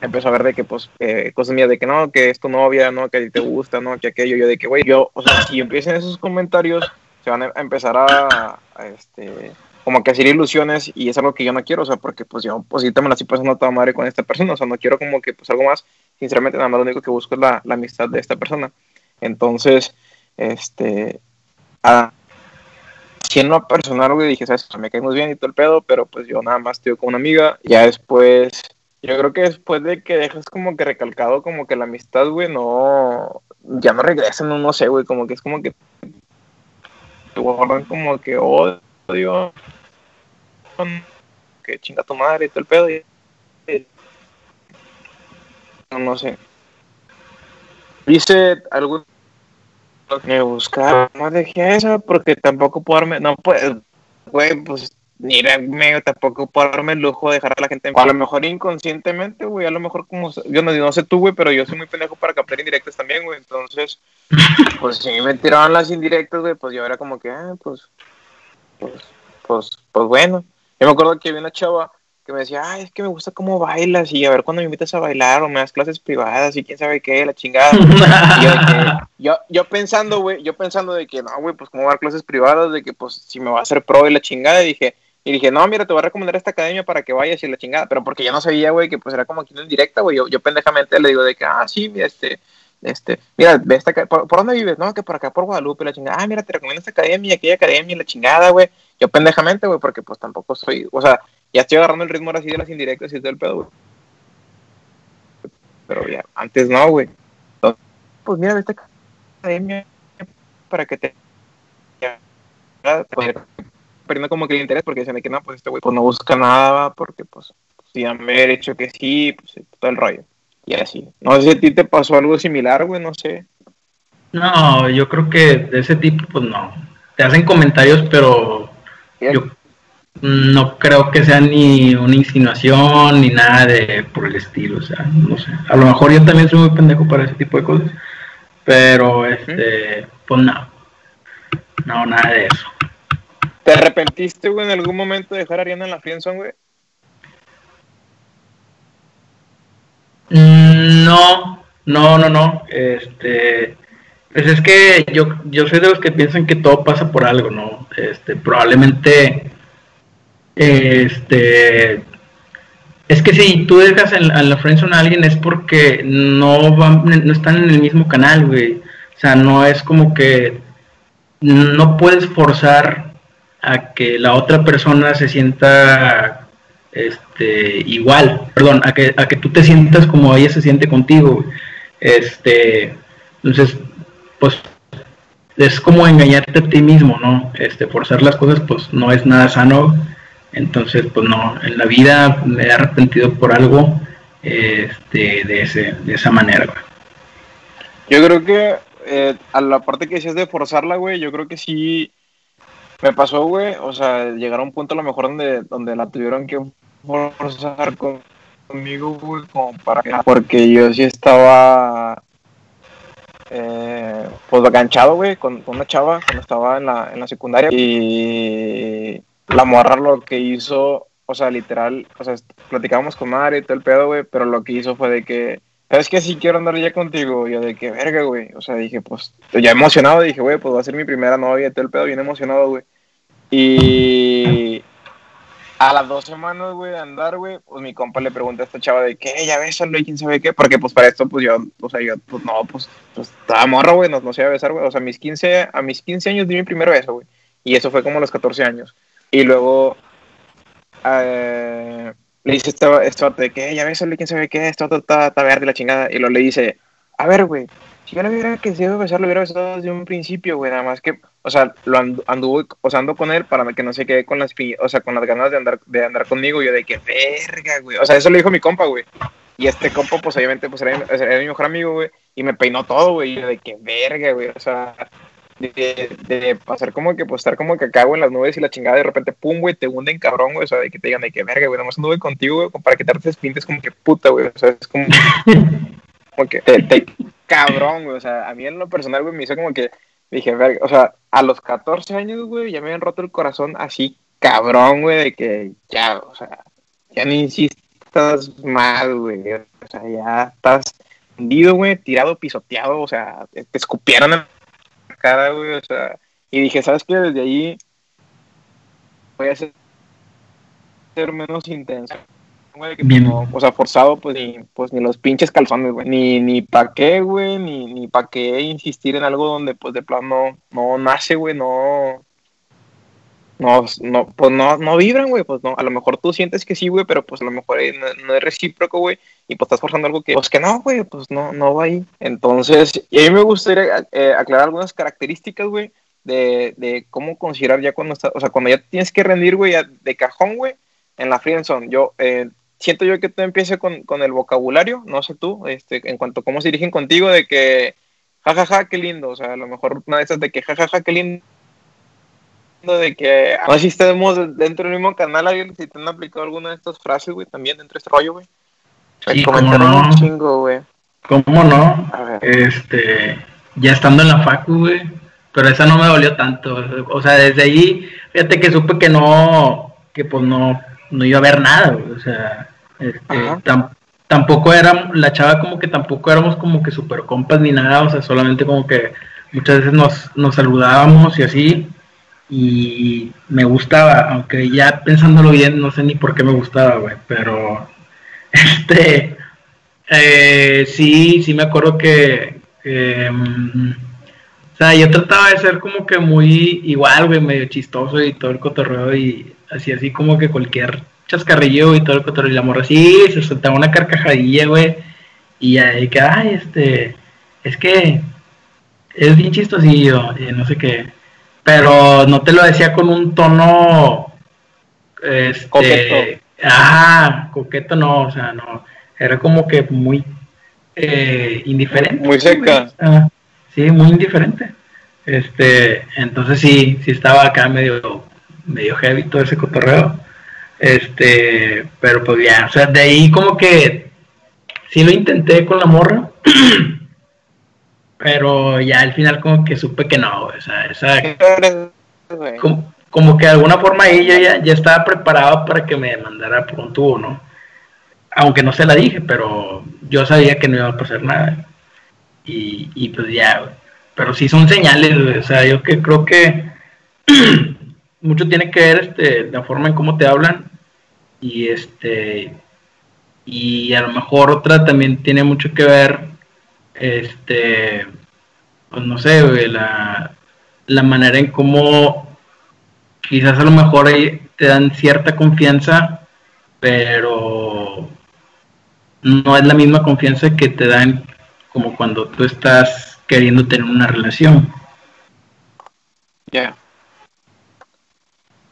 empezó a ver de que pues eh, cosas mías de que no, que es tu novia, no, que a ti te gusta, no, que aquello, yo de que güey, yo, o sea, si empiezan esos comentarios, se van a empezar a este como que hacer ilusiones y es algo que yo no quiero, o sea, porque pues yo pues sí me la estoy pasando toda madre con esta persona, o sea, no quiero como que pues algo más, sinceramente nada más lo único que busco es la, la amistad de esta persona. Entonces, este, a, siendo una personal, güey, dije, sabes, me caímos bien y todo el pedo, pero pues yo nada más estoy con una amiga, ya después, yo creo que después de que dejas como que recalcado como que la amistad, güey, no, ya no regresan, no, no sé, güey, como que es como que te guardan como que odio que chinga tu madre y todo el pedo. Y, no, no sé. Dice algo que buscar, no dejé eso porque tampoco puedo darme, no pues, güey, pues ni medio tampoco puedo darme el lujo de dejar a la gente en A lo mejor inconscientemente, güey, a lo mejor como, yo no, no sé tú, güey, pero yo soy muy pendejo para captar indirectas también, güey, entonces, pues si me tiraban las indirectas, güey, pues yo era como que, ah, pues, pues, pues, pues bueno. Yo me acuerdo que había una chava que me decía, ay, es que me gusta cómo bailas y a ver cuando me invitas a bailar o me das clases privadas y quién sabe qué, la chingada. yo, yo, pensando, güey, yo pensando de que, no, güey, pues cómo dar clases privadas, de que pues si me va a hacer pro y la chingada, y dije, y dije, no, mira, te voy a recomendar esta academia para que vayas y la chingada, pero porque yo no sabía, güey, que pues era como aquí en directa, güey, yo, yo pendejamente le digo de que, ah, sí, mira, este, este, mira, ve esta, ¿por, ¿por, dónde vives? No, que por acá, por Guadalupe, la chingada, ah, mira, te recomiendo esta academia, aquella academia, la chingada, güey, yo pendejamente, güey, porque pues tampoco soy, o sea, ya estoy agarrando el ritmo ahora de las indirectas y todo el pedo, güey. Pero ya, antes no, güey. Pues mira, esta academia para que te perdiendo como que el interés porque dicen que no, pues este güey pues no busca nada porque pues si han hecho que sí, pues todo el rollo. Y así. No sé si a ti te pasó algo similar, güey, no sé. No, yo creo que de ese tipo, pues no. Te hacen comentarios, pero yo no creo que sea ni una insinuación ni nada de por el estilo, o sea, no sé. A lo mejor yo también soy muy pendejo para ese tipo de cosas, Pero, este, pues no. No, nada de eso. ¿Te arrepentiste, güey, en algún momento de dejar a Ariana en la friendzone, güey? No, no, no, no. Este, pues es que yo, yo soy de los que piensan que todo pasa por algo, ¿no? Este, probablemente, este, es que si tú dejas en, la friendzone a alguien es porque no van, no están en el mismo canal, güey. O sea, no es como que no puedes forzar a que la otra persona se sienta este igual, perdón, a que, a que tú te sientas como ella se siente contigo. Este, entonces, pues es como engañarte a ti mismo, ¿no? Este, forzar las cosas pues no es nada sano. Entonces, pues no, en la vida me he arrepentido por algo este, de, ese, de esa manera. Yo creo que eh, a la parte que decías de forzarla, güey, yo creo que sí me pasó, güey. O sea, llegar a un punto a lo mejor donde, donde la tuvieron que forzar conmigo, güey, como para que. Porque yo sí estaba. Eh, pues ganchado, güey, con, una chava cuando estaba en la, en la secundaria. Y la morra lo que hizo, o sea, literal, o sea, platicábamos con madre y todo el pedo, güey, pero lo que hizo fue de que ¿sabes qué? Si quiero andar ya contigo. Yo de que verga, güey. O sea, dije, pues, ya emocionado, dije, güey, pues va a ser mi primera novia, todo el pedo, bien emocionado, güey. Y a las dos semanas, güey, de andar, güey, pues mi compa le pregunta a esta chava de que, ya ves, y quién sabe qué, porque pues para esto, pues yo, o sea, yo, pues no, pues, pues estaba morro, güey, no, no sé a besar, güey. O sea, a mis 15, a mis 15 años di mi primer beso, güey. Y eso fue como a los 14 años. Y luego, eh, le dice esto, esto de que, ya ves, quién sabe qué, esto está, verde la chingada. Y lo le dice, a ver, güey, si yo no hubiera querido besar, lo hubiera besado desde un principio, güey, nada más que, o sea, lo anduvo, o sea, ando con él para que no se quede con las, o sea, con las ganas de andar, de andar conmigo. Y yo de que, verga, güey. O sea, eso le dijo mi compa, güey. Y este compa, pues obviamente, pues era, era mi mejor amigo, güey. Y me peinó todo, güey. Y yo de que, verga, güey. O sea, de, de, pasar como que, pues estar como que cago en las nubes y la chingada de repente, pum, güey, te hunden cabrón, güey, o sea, de que te digan de que verga, güey, nomás anduve contigo, güey, para que te pintes como que puta, güey, o sea, es como, como que te, cabrón, güey, o sea, a mí en lo personal, güey, me hizo como que, dije, verga, o sea, a los 14 años, güey, ya me habían roto el corazón así, cabrón, güey, de que ya, o sea, ya no insistas más, güey, o sea, ya estás hundido, güey, tirado, pisoteado, o sea, te escupieron en cara, güey, o sea, y dije, ¿sabes qué? Desde ahí voy a ser, menos intenso. Güey, o sea, forzado, pues ni, pues ni los pinches calzones, güey. Ni, ni pa' qué, güey, ni, ni pa' qué insistir en algo donde, pues, de plano no, nace, güey, no, no, no, pues no, no vibran, güey, pues no, a lo mejor tú sientes que sí, güey, pero pues a lo mejor no, es recíproco, güey, y pues estás forzando algo que, pues que no, güey, pues no, no va ahí. Entonces, y a mí me gustaría eh, aclarar algunas características, güey, de, de cómo considerar ya cuando estás, o sea, cuando ya tienes que rendir, güey, de cajón, güey, en la friendzone. Yo, eh, siento yo que tú empieces con, con, el vocabulario, no sé tú, este, en cuanto a cómo se dirigen contigo, de que, jajaja, ja, ja, qué lindo, o sea, a lo mejor una de esas de que, jajaja, ja, qué lindo de que no si estemos dentro del mismo canal, alguien si te han aplicado alguna de estas frases, güey, también dentro de este rollo, güey. Sí, cómo no. Un chingo, güey. ¿Cómo no? Este, ya estando en la facu, güey, pero esa no me dolió tanto, o sea, desde ahí, fíjate que supe que no, que pues no, no iba a haber nada, güey, o sea, este, tampoco era, la chava como que tampoco éramos como que super compas ni nada, o sea, solamente como que muchas veces nos, nos saludábamos y así, y me gustaba, aunque ya pensándolo bien, no sé ni por qué me gustaba, güey, pero este, eh, sí, sí me acuerdo que, mm, o sea, yo trataba de ser como que muy igual, güey, medio chistoso y todo el cotorreo y así, así como que cualquier chascarrillo y todo el cotorreo y la morra así, se soltaba una carcajadilla, güey, y ahí que, ay, este, es que es bien chistosillo, y no sé qué pero no te lo decía con un tono este, coqueto. Ajá, coqueto no, o sea, no, era como que muy eh, indiferente. Muy seca. sí, muy indiferente. Este, entonces sí, sí estaba acá medio, medio heavy todo ese cotorreo. Este, pero pues ya, o sea, de ahí como que sí lo intenté con la morra, Pero ya al final como que supe que no, o sea, esa... Como, como, que de alguna forma ahí yo ya, ya estaba preparado para que me mandara por un tubo, ¿no? Aunque no se la dije, pero yo sabía que no iba a pasar nada. Y, y pues ya, pero sí son señales, o sea, yo que creo que mucho tiene que ver este, la forma en cómo te hablan y este y a lo mejor otra también tiene mucho que ver este pues no sé la, la manera en cómo quizás a lo mejor te dan cierta confianza pero no es la misma confianza que te dan como cuando tú estás queriendo tener una relación. Ya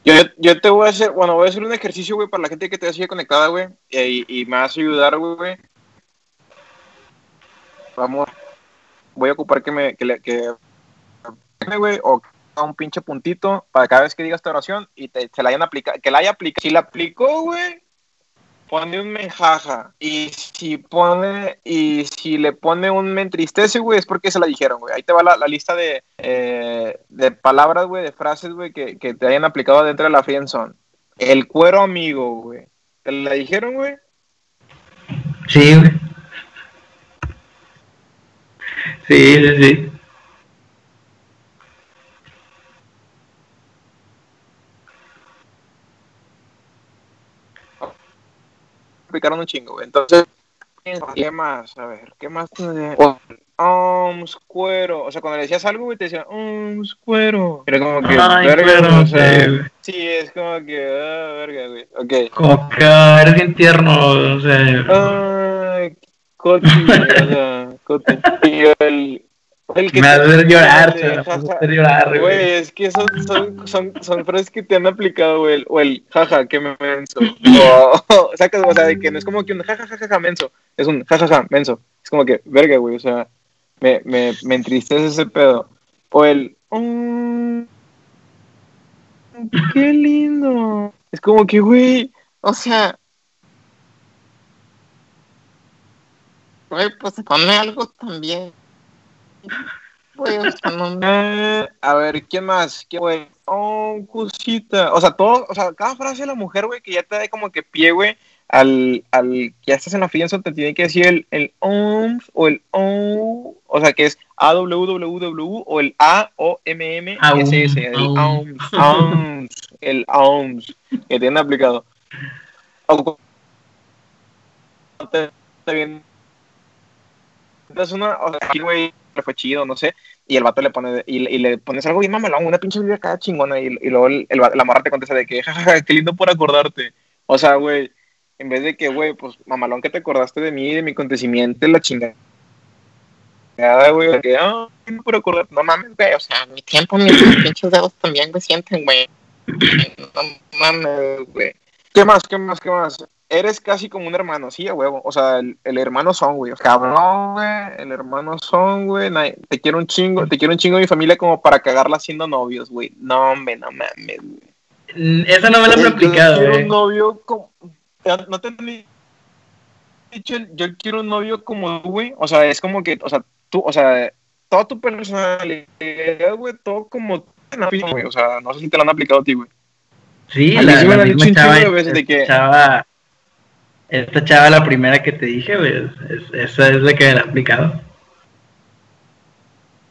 yo, yo te voy a hacer, bueno, voy a hacer un ejercicio, güey, para la gente que te sigue conectada, güey, y, me vas a ayudar, güey. Vamos, voy a ocupar que me, que, que, güey, o un pinche puntito para cada vez que diga esta oración y te, se la hayan aplicado, que la haya aplicado. Si la aplicó, güey, pone un menjaja. Y si pone, y si le pone un me entristece, güey, es porque se la dijeron, güey. Ahí te va la, lista de, eh, de palabras, güey, de frases, güey, que, que, te hayan aplicado dentro de la friendzone. El cuero amigo, güey. ¿Te la dijeron, güey? Sí, güey. Sí, sí, sí. Explicaron un chingo. Entonces, ¿qué más? A ver, ¿qué más? Um, cuero. O sea, cuando le decías algo, te decían, um, cuero. Era como que, Ay, verga, o sea, sí, es como que, ah, verga, güey. Ok. Como que ah, eres bien tierno, o sea. Ay, Coti, o sea, Coti. Y el, el que me va a hacer llorar, me va a hacer llorar, güey. es que son, son, son, son frases que te han aplicado, güey. O el jaja, que me menso. O, o, sea, o sea, de que no es como que un jajajaja ja, ja, menso. Es un jajaja menso. Es como que, verga, güey. O sea, me, me, me entristece ese pedo. O el, oh, qué lindo. Es como que, güey, o sea, güey, pues ponme algo también. a ver, ¿quién más? ¿Quién, güey? Oh, cosita. O sea, todo, o sea, cada frase de la mujer, güey, que ya te da como que pie, güey, al, al que ya estás en la fianza, te tiene que decir el, el OMS o el O, o sea, que es AWWW o el A-O-M-M-S-S, el OMS, el OMS, que tienen aplicado. Está bien. Entonces, una, o sea, aquí, güey, fue chido, no sé, y el vato le pone, y, le pones algo bien mamalón, una pinche vida cada chingona, y, y luego el, la morra te contesta de que, jajaja, qué lindo por acordarte. O sea, güey, en vez de que, güey, pues mamalón que te acordaste de mí, de mi acontecimiento, la chingada, güey, que, ah, no por acordarte, no mames, güey, o sea, mi tiempo, mis pinches dedos también, me sienten, güey. No mames, güey. ¿Qué más, qué más, qué más? Eres casi como un hermano, sí, a huevo. O sea, el, hermano son, güey. Cabrón, güey. El hermano son, güey. Te quiero un chingo, te quiero un chingo de mi familia como para cagarla siendo novios, güey. No, hombre, no mames, güey. Mm, esa no me la he aplicado, güey. Yo quiero un novio como. No te he dicho, yo quiero un novio como tú, güey. O sea, es como que, o sea, tú, o sea, toda tu personalidad, güey, todo como güey. O sea, no sé si te lo han aplicado a ti, güey. Sí, la, la, la misma chava, de que... chava esta chava, la primera que te dije, güey, esa es la que me la ha aplicado.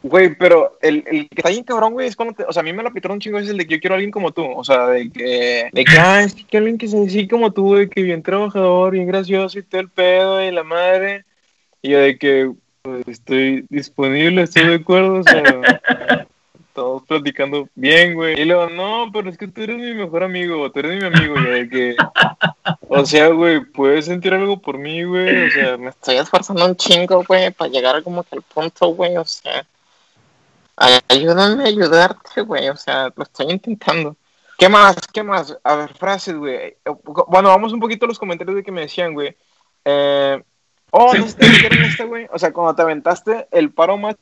Güey, pero el, el que está bien cabrón, güey, es cuando te, o sea, a mí me lo aplicaron un chingo es el de que yo quiero a alguien como tú, o sea, de que, de que, ah, es que alguien que sea así como tú, güey, que bien trabajador, bien gracioso y todo el pedo y la madre, y yo de que, pues, estoy disponible, estoy de acuerdo, o sea, todos platicando bien, güey. Y luego, no, pero es que tú eres mi mejor amigo, tú eres mi amigo, y de que, o sea, güey, puedes sentir algo por mí, güey, o sea, me estoy esforzando un chingo, güey, para llegar como que al punto, güey, o sea, ayúdame a ayudarte, güey, o sea, lo estoy intentando. ¿Qué más? ¿Qué más? A ver, frases, güey. Bueno, vamos un poquito a los comentarios de que me decían, güey. Eh, oh, no sé si este, güey. O sea, cuando te aventaste el paro más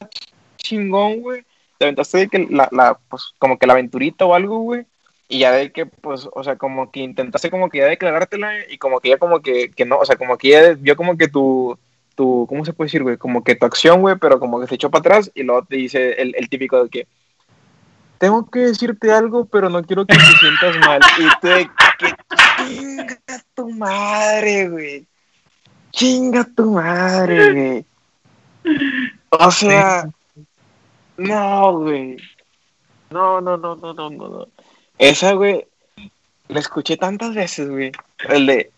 chingón, güey te aventaste de que la, la, pues, como que la aventurita o algo, güey, y ya de que, pues, o sea, como que intentaste como que ya declarártela y como que ya como que, que no, o sea, como que ya vio como que tu, tu, ¿cómo se puede decir, güey? Como que tu acción, güey, pero como que se echó para atrás y luego te dice el, el típico de que tengo que decirte algo, pero no quiero que te sientas mal. Y te que chinga tu madre, güey. Chinga tu madre, güey. O sea, no, güey. No, no, no, no, no, no, no. Esa, güey, la escuché tantas veces, güey. El de,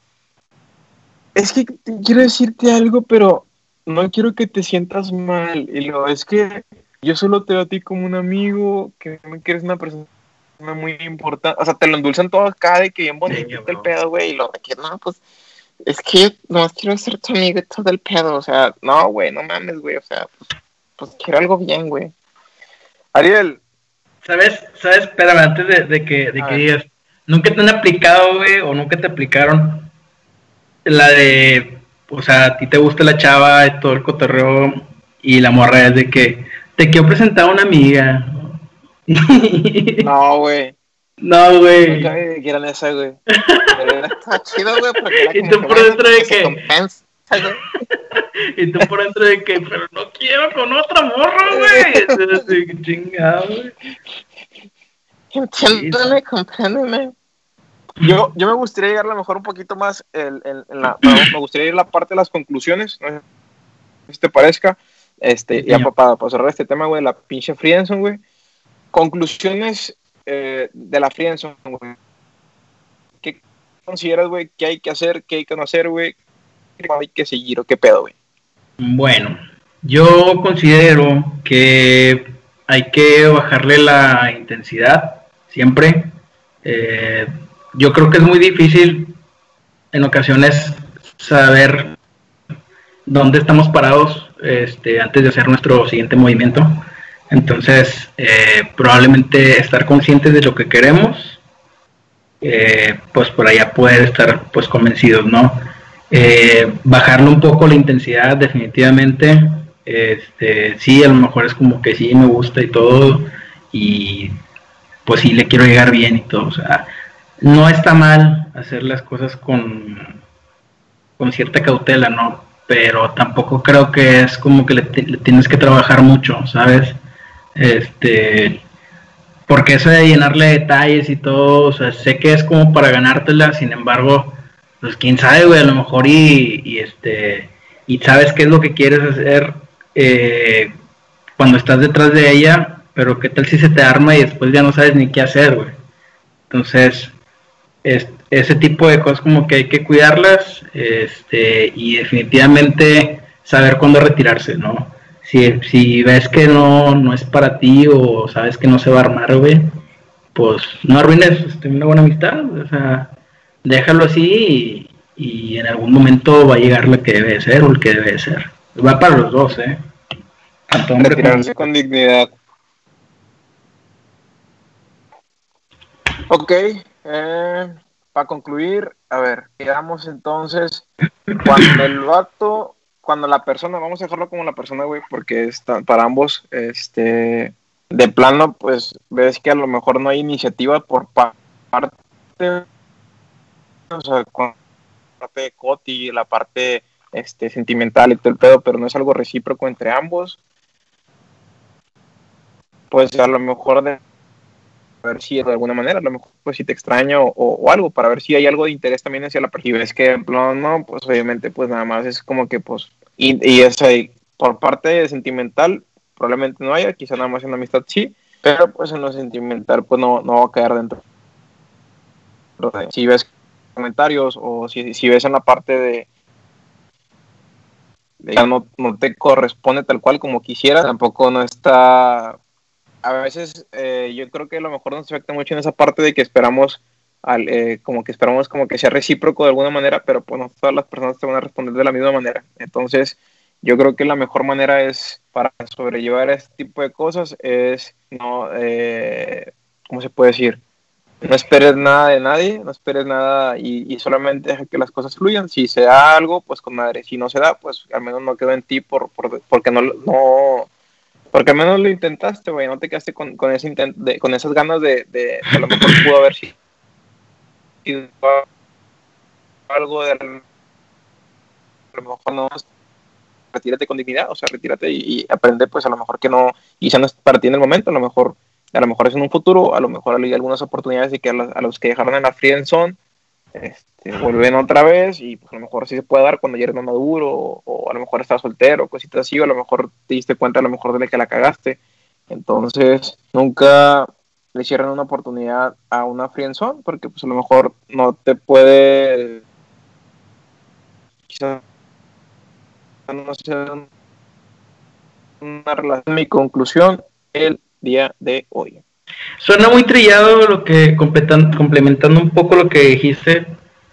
es que quiero decirte algo, pero no quiero que te sientas mal. Y luego, es que yo solo te veo a ti como un amigo, que me quieres una persona muy importante. O sea, te lo endulzan todo acá de que bien bonito el pedo, güey. Y lo de que, no, pues, es que no quiero ser tu amigo y todo el pedo. O sea, no, güey, no mames, güey. O sea, pues, pues quiero algo bien, güey. Ariel. ¿Sabes? ¿Sabes? Espérame, antes de, de que, de que digas, ¿nunca te han aplicado, güey, o nunca te aplicaron la de, o sea, a ti te gusta la chava y todo el cotorreo y la morra es de que te quiero presentar a una amiga. No, güey. No, güey. Nunca me quieran esa, güey. Pero está chido, güey, porque era Y tú que, por dentro de pues, se que- compensa, güey. Y tú por dentro de que, pero no quiero con otra morra, güey. Chingado, güey. Entiéndeme, compréndeme. Yo, yo me gustaría llegar a lo mejor un poquito más en, en- en la, me gustaría ir a la parte de las conclusiones, no sé si te parezca, este, ya para, para cerrar este tema, güey, la pinche Friendzone, güey. Conclusiones eh, de la Friendzone, güey. ¿Qué consideras, güey, que hay que hacer, qué hay que no hacer, güey? ¿Qué hay que seguir o qué pedo, güey? Bueno, yo considero que hay que bajarle la intensidad siempre. Eh, yo creo que es muy difícil en ocasiones saber dónde estamos parados este, antes de hacer nuestro siguiente movimiento. Entonces, eh, probablemente estar conscientes de lo que queremos, eh, pues por allá poder estar pues convencidos, ¿no? Eh, bajarle un poco la intensidad definitivamente. Este sí a lo mejor es como que sí me gusta y todo y pues sí le quiero llegar bien y todo. O sea no está mal hacer las cosas con con cierta cautela no pero tampoco creo que es como que le, le tienes que trabajar mucho sabes este porque eso de llenarle detalles y todo o sea sé que es como para ganártela sin embargo pues quién sabe, güey, a lo mejor y, y, este y sabes qué es lo que quieres hacer eh, cuando estás detrás de ella, pero qué tal si se te arma y después ya no sabes ni qué hacer, güey. Entonces, es- ese tipo de cosas como que hay que cuidarlas, este, y definitivamente saber cuándo retirarse, ¿no? Si, si ves que no, no es para ti o sabes que no se va a armar, güey, pues no arruines este, una buena amistad, o sea, déjalo así y, y en algún momento va a llegar lo que debe de ser o el que debe de ser. Va para los dos, ¿eh? Tanto hombre como Retirarse con dignidad. Ok, eh, para concluir, a ver, quedamos entonces cuando el vato, cuando la persona, vamos a dejarlo como la persona, güey, porque está, para ambos, este, de plano, pues ves que a lo mejor no hay iniciativa por pa- parte, o sea, con la parte de Coti, la parte este, sentimental y todo el pedo, pero no es algo recíproco entre ambos. Pues a lo mejor de a ver si de alguna manera, a lo mejor pues si te extraño o, o algo, para ver si hay algo de interés también hacia la persona. Y ves que no, no, pues obviamente pues nada más es como que pues, y, y eso ahí, por parte sentimental probablemente no haya, quizá nada más en la amistad sí, pero pues en lo sentimental pues no, no va a caer dentro. de- Si ves comentarios o si, ves en la parte de, de no, te corresponde tal cual como quisiera, tampoco no está a veces eh, yo creo que a lo mejor nos afecta mucho en esa parte de que esperamos al, eh, como que esperamos como que sea recíproco de alguna manera, pero pues no todas las personas te van a responder de la misma manera. Entonces, yo creo que la mejor manera es para sobrellevar este tipo de cosas es no, eh, ¿cómo se puede decir? No esperes nada de nadie, no esperes nada y, y solamente deja que las cosas fluyan. Si se da algo, pues con madre. Si no se da, pues al menos no quedó en ti por, por, porque no, no, porque al menos lo intentaste, güey, no te quedaste con, con, ese intent de, con esas ganas de, de, a lo mejor pudo haber sido algo de a lo mejor no retírate con dignidad, o sea, retírate y, aprende, pues a lo mejor que no, y ya no es para ti en el momento, a lo mejor, a lo mejor es en un futuro, a lo mejor hay algunas oportunidades y que a, los que dejaron en la friend zone, este, vuelven otra vez y pues, a lo mejor sí se puede dar cuando ya eres más maduro o, a lo mejor estás soltero, cositas así, o a lo mejor te diste cuenta a lo mejor de que la cagaste. Entonces, nunca le cierran una oportunidad a una friendzone porque pues a lo mejor no te puede quizás no sea una relación mi conclusión el día de hoy suena muy trillado lo que complementando un poco lo que dijiste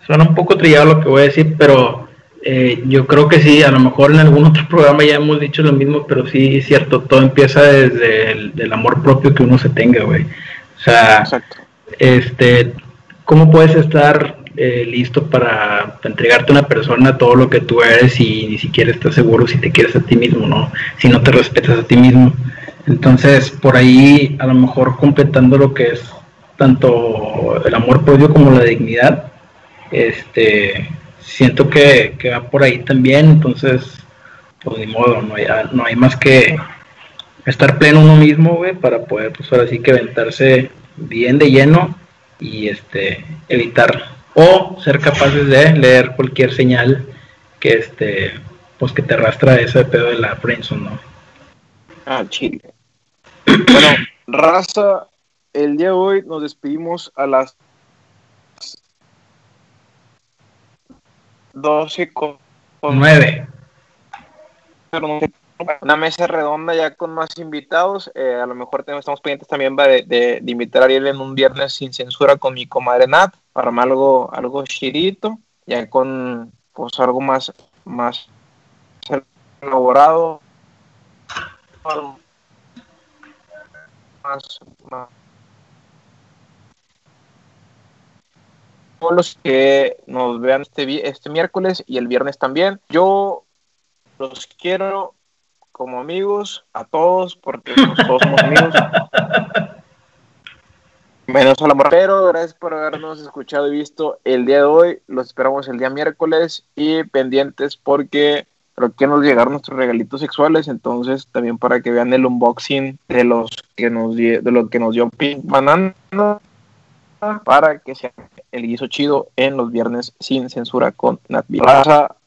suena un poco trillado lo que voy a decir pero eh, yo creo que sí, a lo mejor en algún otro programa ya hemos dicho lo mismo, pero sí es cierto, todo empieza desde el amor propio que uno se tenga, güey. O sea, este, ¿cómo puedes estar eh, listo para, entregarte a una persona todo lo que tú eres y ni siquiera estás seguro si te quieres a ti mismo, ¿no? Si no te respetas a ti mismo. Entonces, por ahí, a lo mejor completando lo que es tanto el amor propio como la dignidad, este, siento que, que va por ahí también, entonces, pues ni modo, no hay, no hay más que estar pleno uno mismo, güey, para poder, pues ahora sí que aventarse bien de lleno y este evitar o ser capaces de leer cualquier señal que este pues que te arrastra ese pedo de la friendzone, ¿no? Ah, chile. Bueno, raza, el día de hoy nos despedimos a las 12 con 9 una mesa redonda ya con más invitados. Eh, a lo mejor tenemos, estamos pendientes también de, de, invitar a Ariel en un viernes sin censura con mi comadre Nat para algo, algo chirito, ya con pues algo más, más elaborado. Más, más. Todos los que nos vean este, este miércoles y el viernes también. Yo los quiero como amigos a todos, porque todos somos amigos. Menos al amor. Pero gracias por habernos escuchado y visto el día de hoy. Los esperamos el día miércoles y pendientes porque creo que nos llegaron nuestros regalitos sexuales. Entonces, también para que vean el unboxing de los que nos de lo que nos dio Pink Banana para que sea el guiso chido en los viernes sin censura con Nat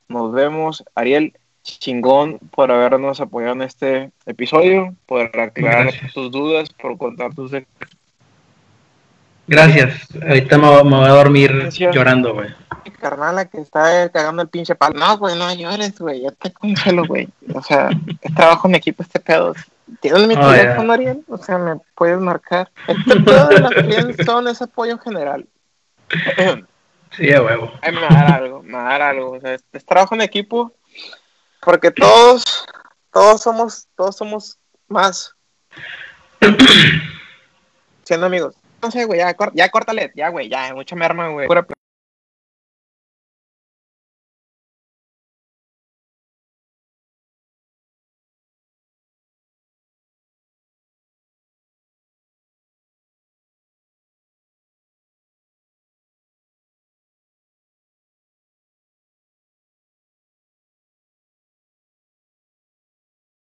Nos vemos, Ariel chingón por habernos apoyado en este episodio, por aclarar tus dudas, por contar tus... Gracias. Ahorita me, voy a dormir llorando, güey. Carnala que está cagando el pinche palo. No, güey, no llores, güey. Ya te congelo, güey. O sea, trabajo en equipo este pedo. ¿Tienes mi oh, teléfono, Ariel? O sea, me puedes marcar. Este pedo de las son ese apoyo en general. sí, a huevo. Ay, me va a dar algo, me va a dar algo. O sea, es trabajo en equipo porque todos, todos somos, todos somos más siendo amigos. No sé, güey, ya, ya córtale, ya, güey, ya, mucha merma, güey.